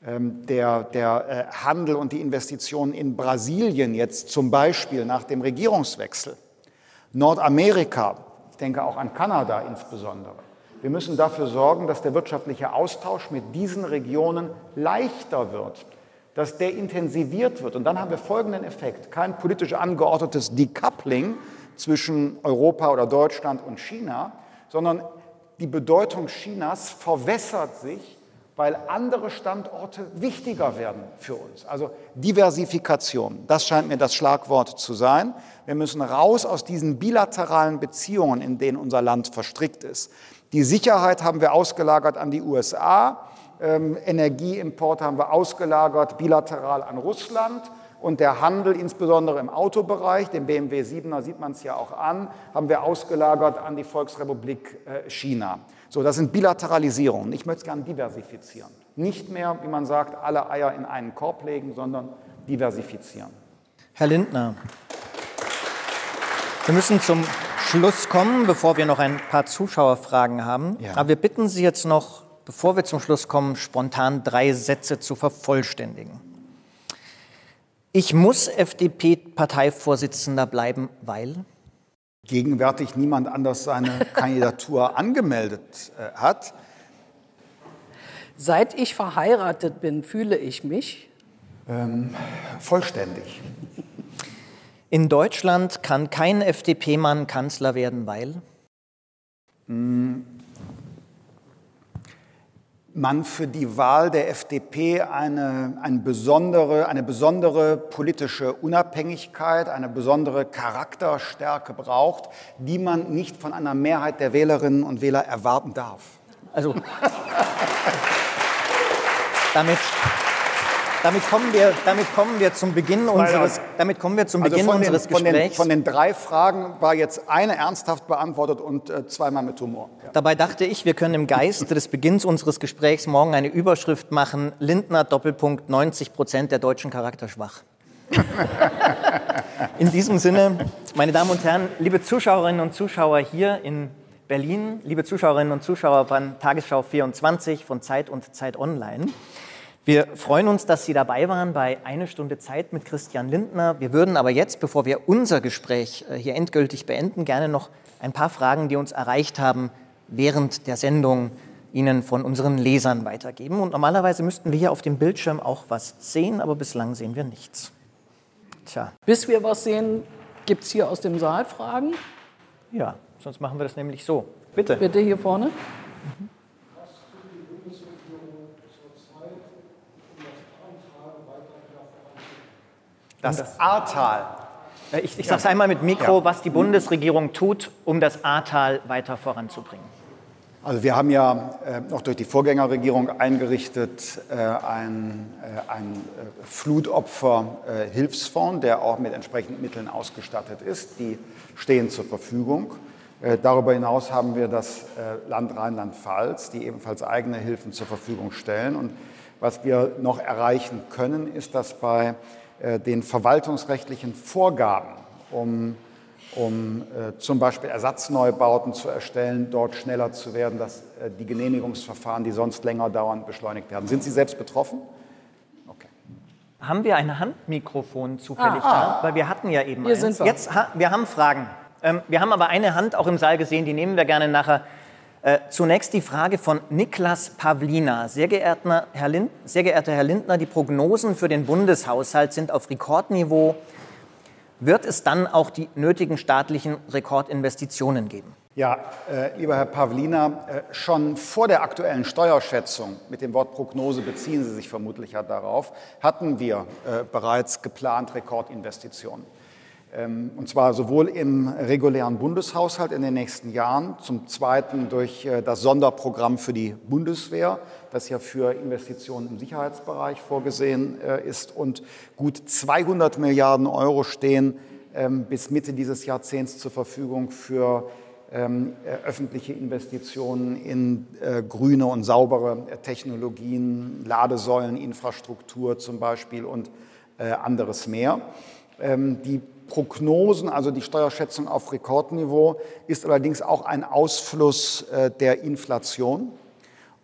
der, der äh, Handel und die Investitionen in Brasilien jetzt zum Beispiel nach dem Regierungswechsel, Nordamerika, ich denke auch an Kanada insbesondere. Wir müssen dafür sorgen, dass der wirtschaftliche Austausch mit diesen Regionen leichter wird, dass der intensiviert wird. Und dann haben wir folgenden Effekt. Kein politisch angeordnetes Decoupling zwischen Europa oder Deutschland und China, sondern die Bedeutung Chinas verwässert sich weil andere Standorte wichtiger werden für uns. Also Diversifikation, das scheint mir das Schlagwort zu sein. Wir müssen raus aus diesen bilateralen Beziehungen, in denen unser Land verstrickt ist. Die Sicherheit haben wir ausgelagert an die USA, ähm, Energieimport haben wir ausgelagert bilateral an Russland und der Handel, insbesondere im Autobereich, dem BMW 7er sieht man es ja auch an, haben wir ausgelagert an die Volksrepublik äh, China. So, das sind Bilateralisierungen. Ich möchte es gerne diversifizieren. Nicht mehr, wie man sagt, alle Eier in einen Korb legen, sondern diversifizieren. Herr Lindner, wir müssen zum Schluss kommen, bevor wir noch ein paar Zuschauerfragen haben. Ja. Aber wir bitten Sie jetzt noch, bevor wir zum Schluss kommen, spontan drei Sätze zu vervollständigen. Ich muss FDP-Parteivorsitzender bleiben, weil? Gegenwärtig niemand anders seine Kandidatur angemeldet äh, hat. Seit ich verheiratet bin, fühle ich mich ähm, vollständig. In Deutschland kann kein FDP-Mann Kanzler werden, weil? Man für die Wahl der FDP eine, eine, besondere, eine besondere politische Unabhängigkeit, eine besondere Charakterstärke braucht, die man nicht von einer Mehrheit der Wählerinnen und Wähler erwarten darf. Also damit damit kommen wir, damit kommen wir zum Beginn unseres, damit kommen wir zum also Beginn unseres den, Gesprächs. Von den, von den, drei Fragen war jetzt eine ernsthaft beantwortet und äh, zweimal mit Humor. Ja. Dabei dachte ich, wir können im Geiste des Beginns unseres Gesprächs morgen eine Überschrift machen: Lindner Doppelpunkt 90 Prozent der Deutschen Charakter schwach. in diesem Sinne, meine Damen und Herren, liebe Zuschauerinnen und Zuschauer hier in Berlin, liebe Zuschauerinnen und Zuschauer von Tagesschau 24 von Zeit und Zeit Online. Wir freuen uns, dass Sie dabei waren bei Eine Stunde Zeit mit Christian Lindner. Wir würden aber jetzt, bevor wir unser Gespräch äh, hier endgültig beenden, gerne noch ein paar Fragen, die uns erreicht haben, während der Sendung Ihnen von unseren Lesern weitergeben. Und normalerweise müssten wir hier auf dem Bildschirm auch was sehen, aber bislang sehen wir nichts. Tja. Bis wir was sehen, gibt es hier aus dem Saal Fragen? Ja, sonst machen wir das nämlich so. Bitte. Bitte hier vorne. Mhm. Das, das Ahrtal. Äh, ich, ich sage es einmal mit Mikro, ja. was die Bundesregierung tut, um das Ahrtal weiter voranzubringen. Also wir haben ja äh, noch durch die Vorgängerregierung eingerichtet äh, ein, äh, äh, Flutopfer-Hilfsfonds, der auch mit entsprechenden Mitteln ausgestattet ist. Die stehen zur Verfügung. Äh, darüber hinaus haben wir das Land Rheinland-Pfalz, die ebenfalls eigene Hilfen zur Verfügung stellen. Und was wir noch erreichen können, ist, dass bei äh, den verwaltungsrechtlichen Vorgaben, um, um äh, zum Beispiel Ersatzneubauten zu erstellen, dort schneller zu werden, dass äh, die Genehmigungsverfahren, die sonst länger dauern, beschleunigt werden. Sind Sie selbst betroffen? Okay. Haben wir ein Handmikrofon zufällig ah, da? Weil wir hatten ja eben Hier eins. Sind wir. Jetzt, wir haben Fragen. Ähm, wir haben aber eine Hand auch im Saal gesehen, die nehmen wir gerne nachher äh, zunächst die Frage von Niklas Pavlina. Sehr, geehrter Herr, sehr geehrter Herr Lindner, die Prognosen für den Bundeshaushalt sind auf Rekordniveau. Wird es dann auch die nötigen staatlichen Rekordinvestitionen geben? Ja, äh, lieber Herr Pavlina, äh, schon vor der aktuellen Steuerschätzung, mit dem Wort Prognose beziehen Sie sich vermutlich ja darauf, hatten wir äh, bereits geplant Rekordinvestitionen. Ähm, und zwar sowohl im regulären Bundeshaushalt in den nächsten Jahren, zum Zweiten durch äh, das Sonderprogramm für die Bundeswehr, das ja für Investitionen im Sicherheitsbereich vorgesehen äh, ist. Und gut 200 Milliarden Euro stehen ähm, bis Mitte dieses Jahrzehnts zur Verfügung für ähm, äh, öffentliche Investitionen in grüne und saubere Technologien, Ladesäuleninfrastruktur zum Beispiel und anderes mehr. Die Prognosen, also die Steuerschätzung auf Rekordniveau, ist allerdings auch ein Ausfluss äh, der Inflation.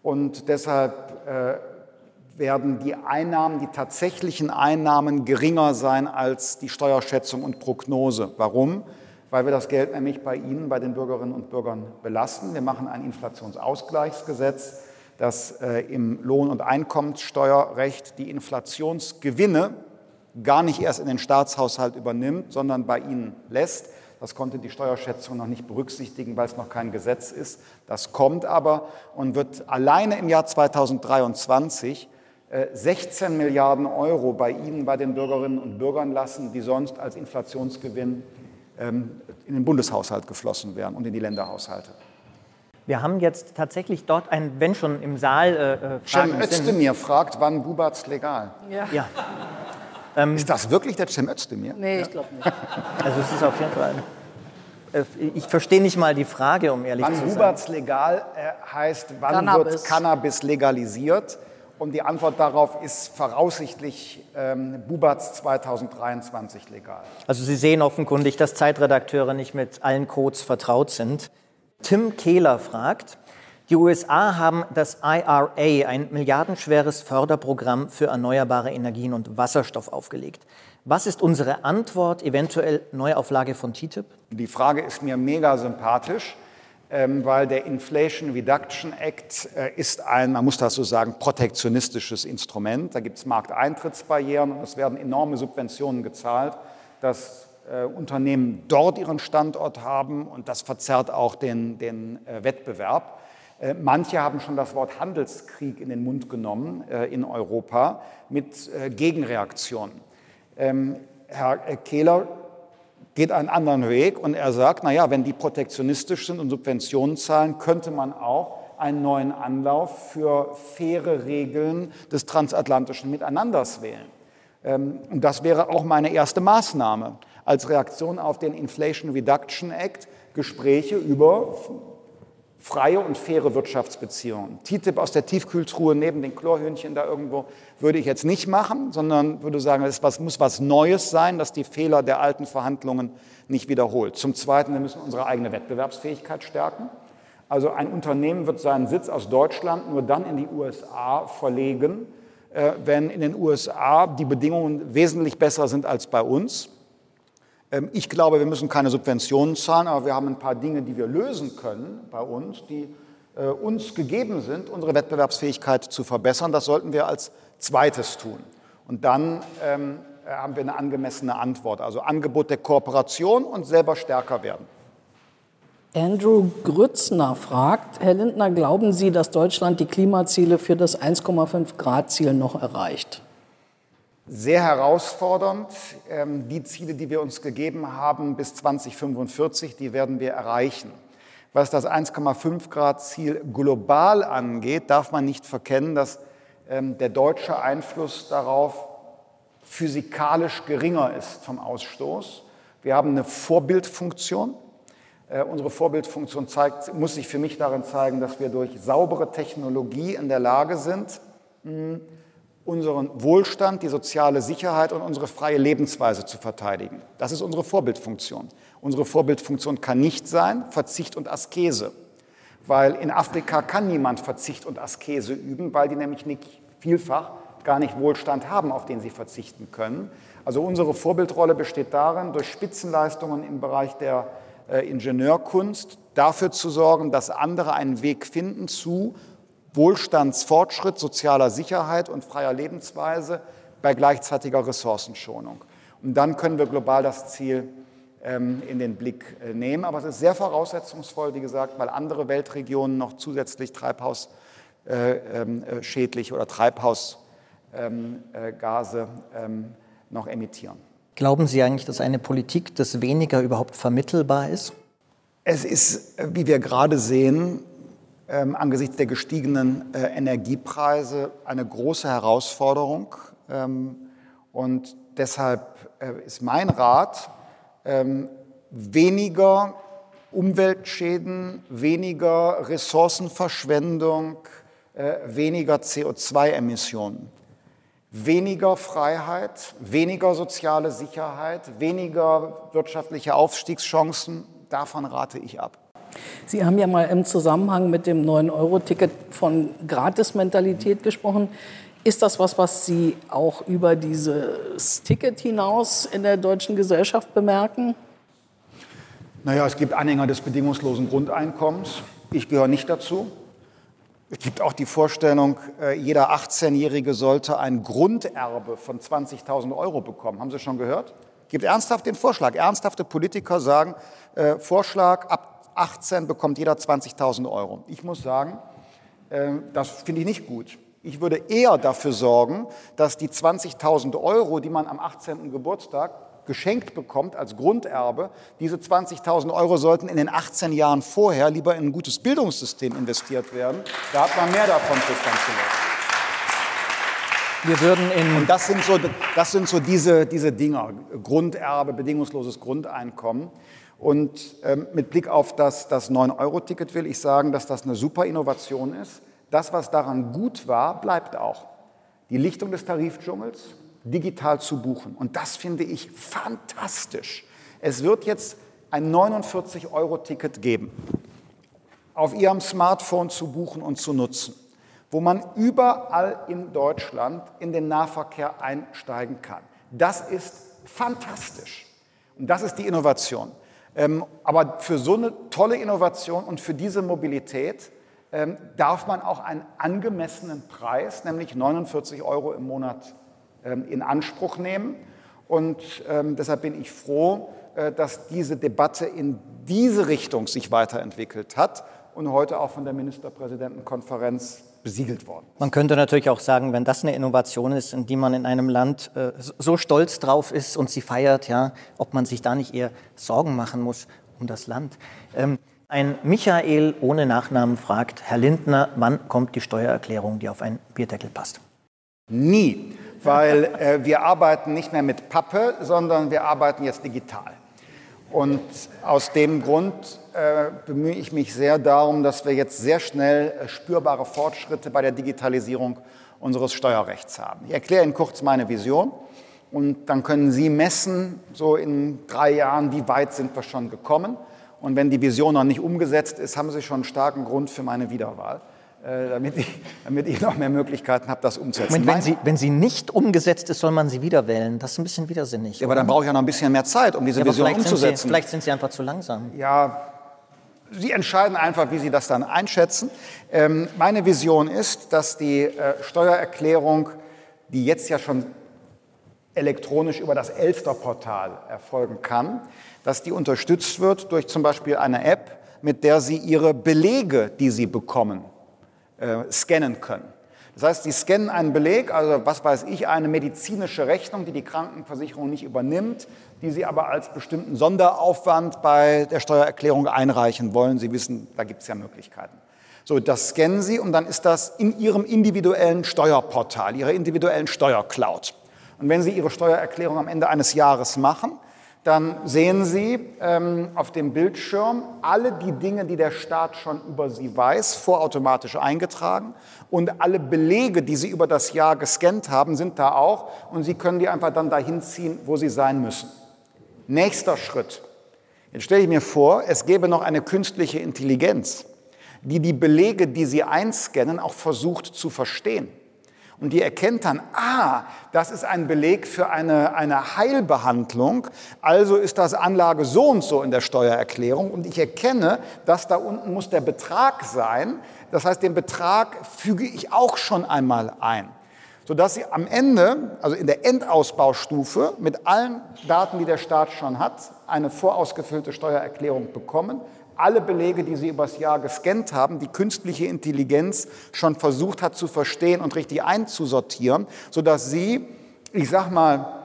Und deshalb äh, werden die Einnahmen, die tatsächlichen Einnahmen geringer sein als die Steuerschätzung und Prognose. Warum? Weil wir das Geld nämlich bei Ihnen, bei den Bürgerinnen und Bürgern belasten. Wir machen ein Inflationsausgleichsgesetz, das äh, im Lohn- und Einkommenssteuerrecht die Inflationsgewinne gar nicht erst in den Staatshaushalt übernimmt, sondern bei ihnen lässt. Das konnte die Steuerschätzung noch nicht berücksichtigen, weil es noch kein Gesetz ist. Das kommt aber und wird alleine im Jahr 2023 16 äh, Milliarden Euro bei Ihnen, bei den Bürgerinnen und Bürgern lassen, die sonst als Inflationsgewinn ähm, in den Bundeshaushalt geflossen wären und in die Länderhaushalte. Wir haben jetzt tatsächlich dort ein, wenn schon im Saal äh, äh Fragen Cem Özdemir fragt, wann Bubatz legal? Ja. ja. Ähm, ist das wirklich der Cem Özdemir? Nee, ich glaube nicht. Also es ist auf jeden Fall... Äh, ich verstehe nicht mal die Frage, um ehrlich wann zu sein. Wann Huberts legal äh, heißt, wann Cannabis. wird Cannabis legalisiert? Und die Antwort darauf ist voraussichtlich ähm, Bubatz 2023 legal. Also Sie sehen offenkundig, dass Zeitredakteure nicht mit allen Codes vertraut sind. Tim Kehler fragt, die USA haben das IRA, ein milliardenschweres Förderprogramm für erneuerbare Energien und Wasserstoff aufgelegt. Was ist unsere Antwort, eventuell Neuauflage von TTIP? Die Frage ist mir mega sympathisch, ähm, weil der Inflation Reduction Act äh, ist ein, man muss das so sagen, protektionistisches Instrument. Da gibt es Markteintrittsbarrieren und es werden enorme Subventionen gezahlt, dass äh, Unternehmen dort ihren Standort haben und das verzerrt auch den, den äh, Wettbewerb. Äh, manche haben schon das Wort Handelskrieg in den Mund genommen äh, in Europa mit äh, Gegenreaktionen. Ähm, Herr Kehler geht einen anderen Weg und er sagt, naja, wenn die protektionistisch sind und Subventionen zahlen, könnte man auch einen neuen Anlauf für faire Regeln des transatlantischen Miteinanders wählen. Ähm, und das wäre auch meine erste Maßnahme als Reaktion auf den Inflation Reduction Act, Gespräche über freie und faire Wirtschaftsbeziehungen. TTIP aus der Tiefkühltruhe neben den Chlorhühnchen da irgendwo würde ich jetzt nicht machen, sondern würde sagen, es muss was Neues sein, dass die Fehler der alten Verhandlungen nicht wiederholt. Zum Zweiten, wir müssen unsere eigene Wettbewerbsfähigkeit stärken. Also ein Unternehmen wird seinen Sitz aus Deutschland nur dann in die USA verlegen, äh, wenn in den USA die Bedingungen wesentlich besser sind als bei uns. Ähm, ich glaube, wir müssen keine Subventionen zahlen, aber wir haben ein paar Dinge, die wir lösen können bei uns, die äh, uns gegeben sind, unsere Wettbewerbsfähigkeit zu verbessern. Das sollten wir als zweites tun. Und dann ähm, haben wir eine angemessene Antwort, also Angebot der Kooperation und selber stärker werden. Andrew Grützner fragt, Herr Lindner, glauben Sie, dass Deutschland die Klimaziele für das 1,5 Grad Ziel noch erreicht? Sehr herausfordernd. Ähm, die Ziele, die wir uns gegeben haben bis 2045, die werden wir erreichen. Was das 1,5 Grad Ziel global angeht, darf man nicht verkennen, dass ähm, der deutsche Einfluss darauf physikalisch geringer ist vom Ausstoß. Wir haben eine Vorbildfunktion. Äh, unsere Vorbildfunktion zeigt, muss sich für mich darin zeigen, dass wir durch saubere Technologie in der Lage sind, unseren Wohlstand, die soziale Sicherheit und unsere freie Lebensweise zu verteidigen. Das ist unsere Vorbildfunktion. Unsere Vorbildfunktion kann nicht sein Verzicht und Askese, weil in Afrika kann niemand Verzicht und Askese üben, weil die nämlich nicht vielfach gar nicht Wohlstand haben, auf den sie verzichten können. Also unsere Vorbildrolle besteht darin, durch Spitzenleistungen im Bereich der äh, Ingenieurkunst dafür zu sorgen, dass andere einen Weg finden zu Wohlstandsfortschritt, sozialer Sicherheit und freier Lebensweise bei gleichzeitiger Ressourcenschonung. Und dann können wir global das Ziel ähm, in den Blick äh, nehmen. Aber es ist sehr voraussetzungsvoll, wie gesagt, weil andere Weltregionen noch zusätzlich treibhausschädlich oder Treibhausgase noch emittieren. Glauben Sie eigentlich, dass eine Politik des Weniger überhaupt vermittelbar ist? Es ist, wie wir gerade sehen, ähm, angesichts der gestiegenen äh, Energiepreise eine große Herausforderung. Ähm, und deshalb äh, ist mein Rat, ähm, weniger Umweltschäden, weniger Ressourcenverschwendung, äh, weniger CO2-Emissionen, weniger Freiheit, weniger soziale Sicherheit, weniger wirtschaftliche Aufstiegschancen. Davon rate ich ab. Sie haben ja mal im Zusammenhang mit dem 9-Euro-Ticket von Gratismentalität gesprochen. Ist das was, was Sie auch über dieses Ticket hinaus in der deutschen Gesellschaft bemerken? Naja, es gibt Anhänger des bedingungslosen Grundeinkommens. Ich gehöre nicht dazu. Es gibt auch die Vorstellung, äh, jeder 18-Jährige sollte ein Grunderbe von 20.000 Euro bekommen. Haben Sie schon gehört? Gibt ernsthaft den Vorschlag. Ernsthafte Politiker sagen, äh, Vorschlag, ab 18 bekommt jeder 20.000 Euro. Ich muss sagen, äh, das finde ich nicht gut. Ich würde eher dafür sorgen, dass die 20.000 Euro, die man am 18. Geburtstag geschenkt bekommt als Grunderbe, diese 20.000 Euro sollten in den 18 Jahren vorher lieber in ein gutes Bildungssystem investiert werden. Da hat man mehr davon fürs ganze Leben. Wir würden in Und das sind so, das sind so diese, diese Dinger, Grunderbe, bedingungsloses Grundeinkommen. Und ähm, mit Blick auf das, das 9-Euro-Ticket will ich sagen, dass das eine super Innovation ist. Das, was daran gut war, bleibt auch. Die Lichtung des Tarifdschungels digital zu buchen. Und das finde ich fantastisch. Es wird jetzt ein 49-Euro-Ticket geben, auf Ihrem Smartphone zu buchen und zu nutzen, wo man überall in Deutschland in den Nahverkehr einsteigen kann. Das ist fantastisch. Und das ist die Innovation. Ähm, aber für so eine tolle Innovation und für diese Mobilität ähm, darf man auch einen angemessenen Preis, nämlich 49 Euro im Monat, ähm, in Anspruch nehmen. Und deshalb bin ich froh, äh, dass diese Debatte in diese Richtung sich weiterentwickelt hat und heute auch von der Ministerpräsidentenkonferenz besiegelt worden. Man könnte natürlich auch sagen, wenn das eine Innovation ist, in die man in einem Land äh, so stolz drauf ist und sie feiert, ja, ob man sich da nicht eher Sorgen machen muss um das Land. Ähm, ein Michael ohne Nachnamen fragt, Herr Lindner, wann kommt die Steuererklärung, die auf einen Bierdeckel passt? Nie, weil äh, wir arbeiten nicht mehr mit Pappe, sondern wir arbeiten jetzt digital. Und aus dem Grund äh, bemühe ich mich sehr darum, dass wir jetzt sehr schnell äh, spürbare Fortschritte bei der Digitalisierung unseres Steuerrechts haben. Ich erkläre Ihnen kurz meine Vision und dann können Sie messen, so in drei Jahren, wie weit sind wir schon gekommen. Und wenn die Vision noch nicht umgesetzt ist, haben Sie schon einen starken Grund für meine Wiederwahl. Äh, damit ich, damit ich noch mehr Möglichkeiten habe, das umzusetzen. Moment, wenn, sie, wenn sie nicht umgesetzt ist, soll man sie wieder wählen. Das ist ein bisschen widersinnig. Ja, aber dann brauche ich ja noch ein bisschen mehr Zeit, um diese ja, Vision umzusetzen. Sie, vielleicht sind Sie einfach zu langsam. Ja, Sie entscheiden einfach, wie Sie das dann einschätzen. Ähm, meine Vision ist, dass die äh, Steuererklärung, die jetzt ja schon elektronisch über das Elster-Portal erfolgen kann, dass die unterstützt wird durch zum Beispiel eine App, mit der Sie Ihre Belege, die Sie bekommen, äh, scannen können. Das heißt, Sie scannen einen Beleg, also was weiß ich, eine medizinische Rechnung, die die Krankenversicherung nicht übernimmt, die Sie aber als bestimmten Sonderaufwand bei der Steuererklärung einreichen wollen. Sie wissen, da gibt es ja Möglichkeiten. So, das scannen Sie und dann ist das in Ihrem individuellen Steuerportal, Ihrer individuellen Steuercloud. Und wenn Sie Ihre Steuererklärung am Ende eines Jahres machen, dann sehen Sie ähm, auf dem Bildschirm alle die Dinge, die der Staat schon über Sie weiß, vorautomatisch eingetragen. Und alle Belege, die Sie über das Jahr gescannt haben, sind da auch. Und Sie können die einfach dann dahin ziehen, wo sie sein müssen. Nächster Schritt. Jetzt stelle ich mir vor, es gäbe noch eine künstliche Intelligenz, die die Belege, die Sie einscannen, auch versucht zu verstehen. Und die erkennt dann, ah, das ist ein Beleg für eine, eine Heilbehandlung, also ist das Anlage so und so in der Steuererklärung und ich erkenne, dass da unten muss der Betrag sein. Das heißt, den Betrag füge ich auch schon einmal ein. sodass Sie am Ende, also in der Endausbaustufe, mit allen Daten, die der Staat schon hat, eine vorausgefüllte Steuererklärung bekommen. Alle Belege, die Sie übers Jahr gescannt haben, die künstliche Intelligenz schon versucht hat zu verstehen und richtig einzusortieren, sodass Sie, ich sag mal,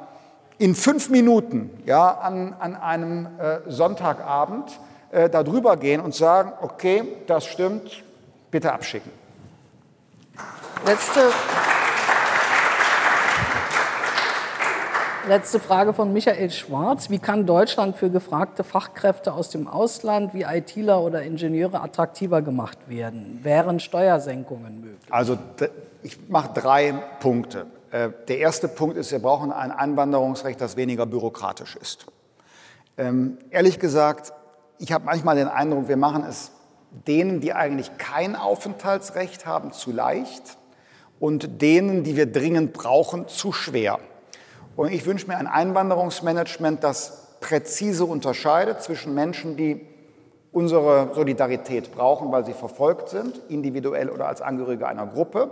in fünf Minuten ja, an, an einem äh, Sonntagabend äh, darüber gehen und sagen, okay, das stimmt, bitte abschicken. Letzte, letzte Frage von Michael Schwarz. Wie kann Deutschland für gefragte Fachkräfte aus dem Ausland wie ITler oder Ingenieure attraktiver gemacht werden? Wären Steuersenkungen möglich? Also ich mache drei Punkte. Äh, der erste Punkt ist, wir brauchen ein Einwanderungsrecht, das weniger bürokratisch ist. Ähm, ehrlich gesagt, ich habe manchmal den Eindruck, wir machen es denen, die eigentlich kein Aufenthaltsrecht haben, zu leicht und denen, die wir dringend brauchen, zu schwer. Und ich wünsche mir ein Einwanderungsmanagement, das präzise unterscheidet zwischen Menschen, die unsere Solidarität brauchen, weil sie verfolgt sind, individuell oder als Angehörige einer Gruppe,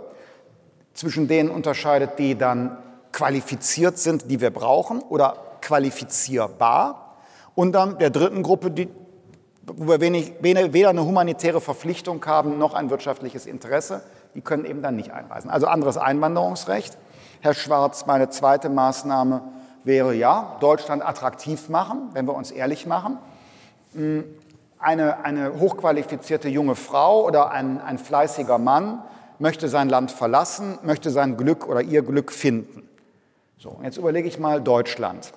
zwischen denen unterscheidet, die dann qualifiziert sind, die wir brauchen oder qualifizierbar, und dann der dritten Gruppe, die, wo wir wenig, weder eine humanitäre Verpflichtung haben noch ein wirtschaftliches Interesse, die können eben dann nicht einreisen. Also anderes Einwanderungsrecht. Herr Schwarz, meine zweite Maßnahme wäre ja, Deutschland attraktiv machen, wenn wir uns ehrlich machen. Hm, eine, eine hochqualifizierte junge Frau oder ein, ein fleißiger Mann möchte sein Land verlassen, möchte sein Glück oder ihr Glück finden. So, jetzt überlege ich mal Deutschland.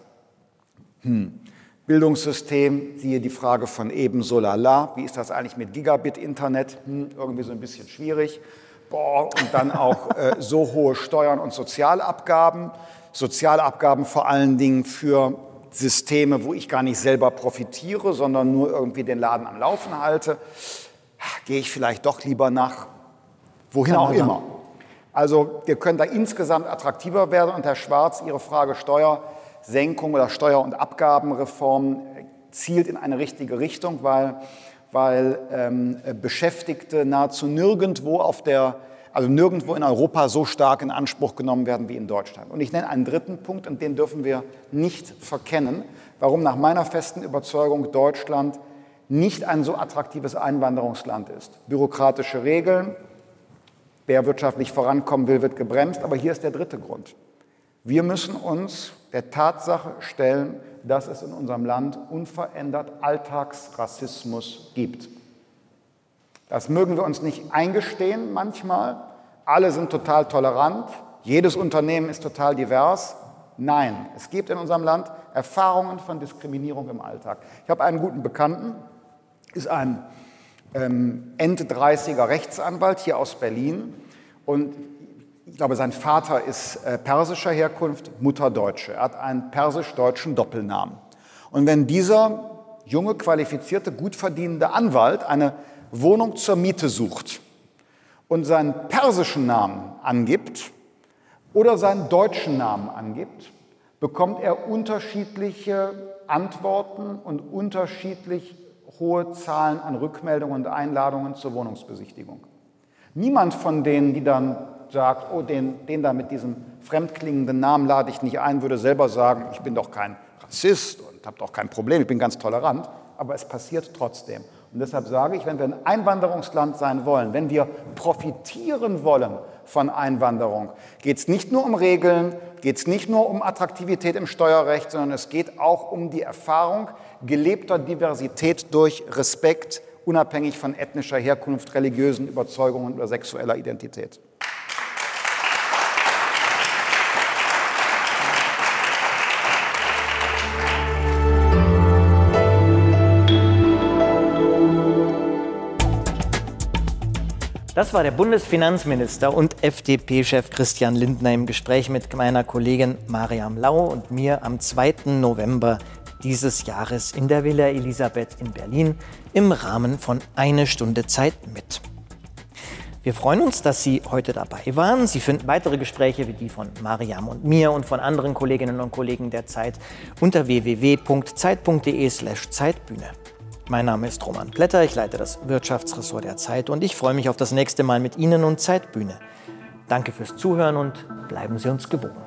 Hm. Bildungssystem, siehe die Frage von eben so lala. Wie ist das eigentlich mit Gigabit-Internet? Hm, irgendwie so ein bisschen schwierig. Boah, und dann auch äh, so hohe Steuern und Sozialabgaben. Sozialabgaben vor allen Dingen für Systeme, wo ich gar nicht selber profitiere, sondern nur irgendwie den Laden am Laufen halte. Gehe ich vielleicht doch lieber nach wohin auch immer. Also wir können da insgesamt attraktiver werden. Und Herr Schwarz, Ihre Frage Steuer Senkung oder Steuer- und Abgabenreform zielt in eine richtige Richtung, weil, weil ähm, Beschäftigte nahezu nirgendwo auf der also nirgendwo in Europa so stark in Anspruch genommen werden wie in Deutschland. Und ich nenne einen dritten Punkt, und den dürfen wir nicht verkennen, warum nach meiner festen Überzeugung Deutschland nicht ein so attraktives Einwanderungsland ist. Bürokratische Regeln, wer wirtschaftlich vorankommen will, wird gebremst, aber hier ist der dritte Grund. Wir müssen uns der Tatsache stellen, dass es in unserem Land unverändert Alltagsrassismus gibt. Das mögen wir uns nicht eingestehen manchmal. Alle sind total tolerant, jedes Unternehmen ist total divers. Nein, es gibt in unserem Land Erfahrungen von Diskriminierung im Alltag. Ich habe einen guten Bekannten, ist ein ähm, Ende 30er Rechtsanwalt hier aus Berlin und ich glaube, sein Vater ist äh, persischer Herkunft, Mutter Deutsche. Er hat einen persisch-deutschen Doppelnamen. Und wenn dieser junge, qualifizierte, gut verdienende Anwalt eine Wohnung zur Miete sucht und seinen persischen Namen angibt oder seinen deutschen Namen angibt, bekommt er unterschiedliche Antworten und unterschiedlich hohe Zahlen an Rückmeldungen und Einladungen zur Wohnungsbesichtigung. Niemand von denen, die dann sagt, oh, den, den da mit diesem fremdklingenden Namen lade ich nicht ein, würde selber sagen, ich bin doch kein Rassist und habe doch kein Problem, ich bin ganz tolerant, aber es passiert trotzdem. Und deshalb sage ich, wenn wir ein Einwanderungsland sein wollen, wenn wir profitieren wollen von Einwanderung, geht es nicht nur um Regeln, geht es nicht nur um Attraktivität im Steuerrecht, sondern es geht auch um die Erfahrung gelebter Diversität durch Respekt, unabhängig von ethnischer Herkunft, religiösen Überzeugungen oder sexueller Identität. Das war der Bundesfinanzminister und FDP-Chef Christian Lindner im Gespräch mit meiner Kollegin Mariam Lau und mir am 2. November dieses Jahres in der Villa Elisabeth in Berlin im Rahmen von Eine Stunde Zeit mit. Wir freuen uns, dass Sie heute dabei waren. Sie finden weitere Gespräche wie die von Mariam und mir und von anderen Kolleginnen und Kollegen der Zeit unter www.zeit.de/zeitbühne. Mein Name ist Roman Blätter, ich leite das Wirtschaftsressort der Zeit und ich freue mich auf das nächste Mal mit Ihnen und Zeitbühne. Danke fürs Zuhören und bleiben Sie uns gewogen.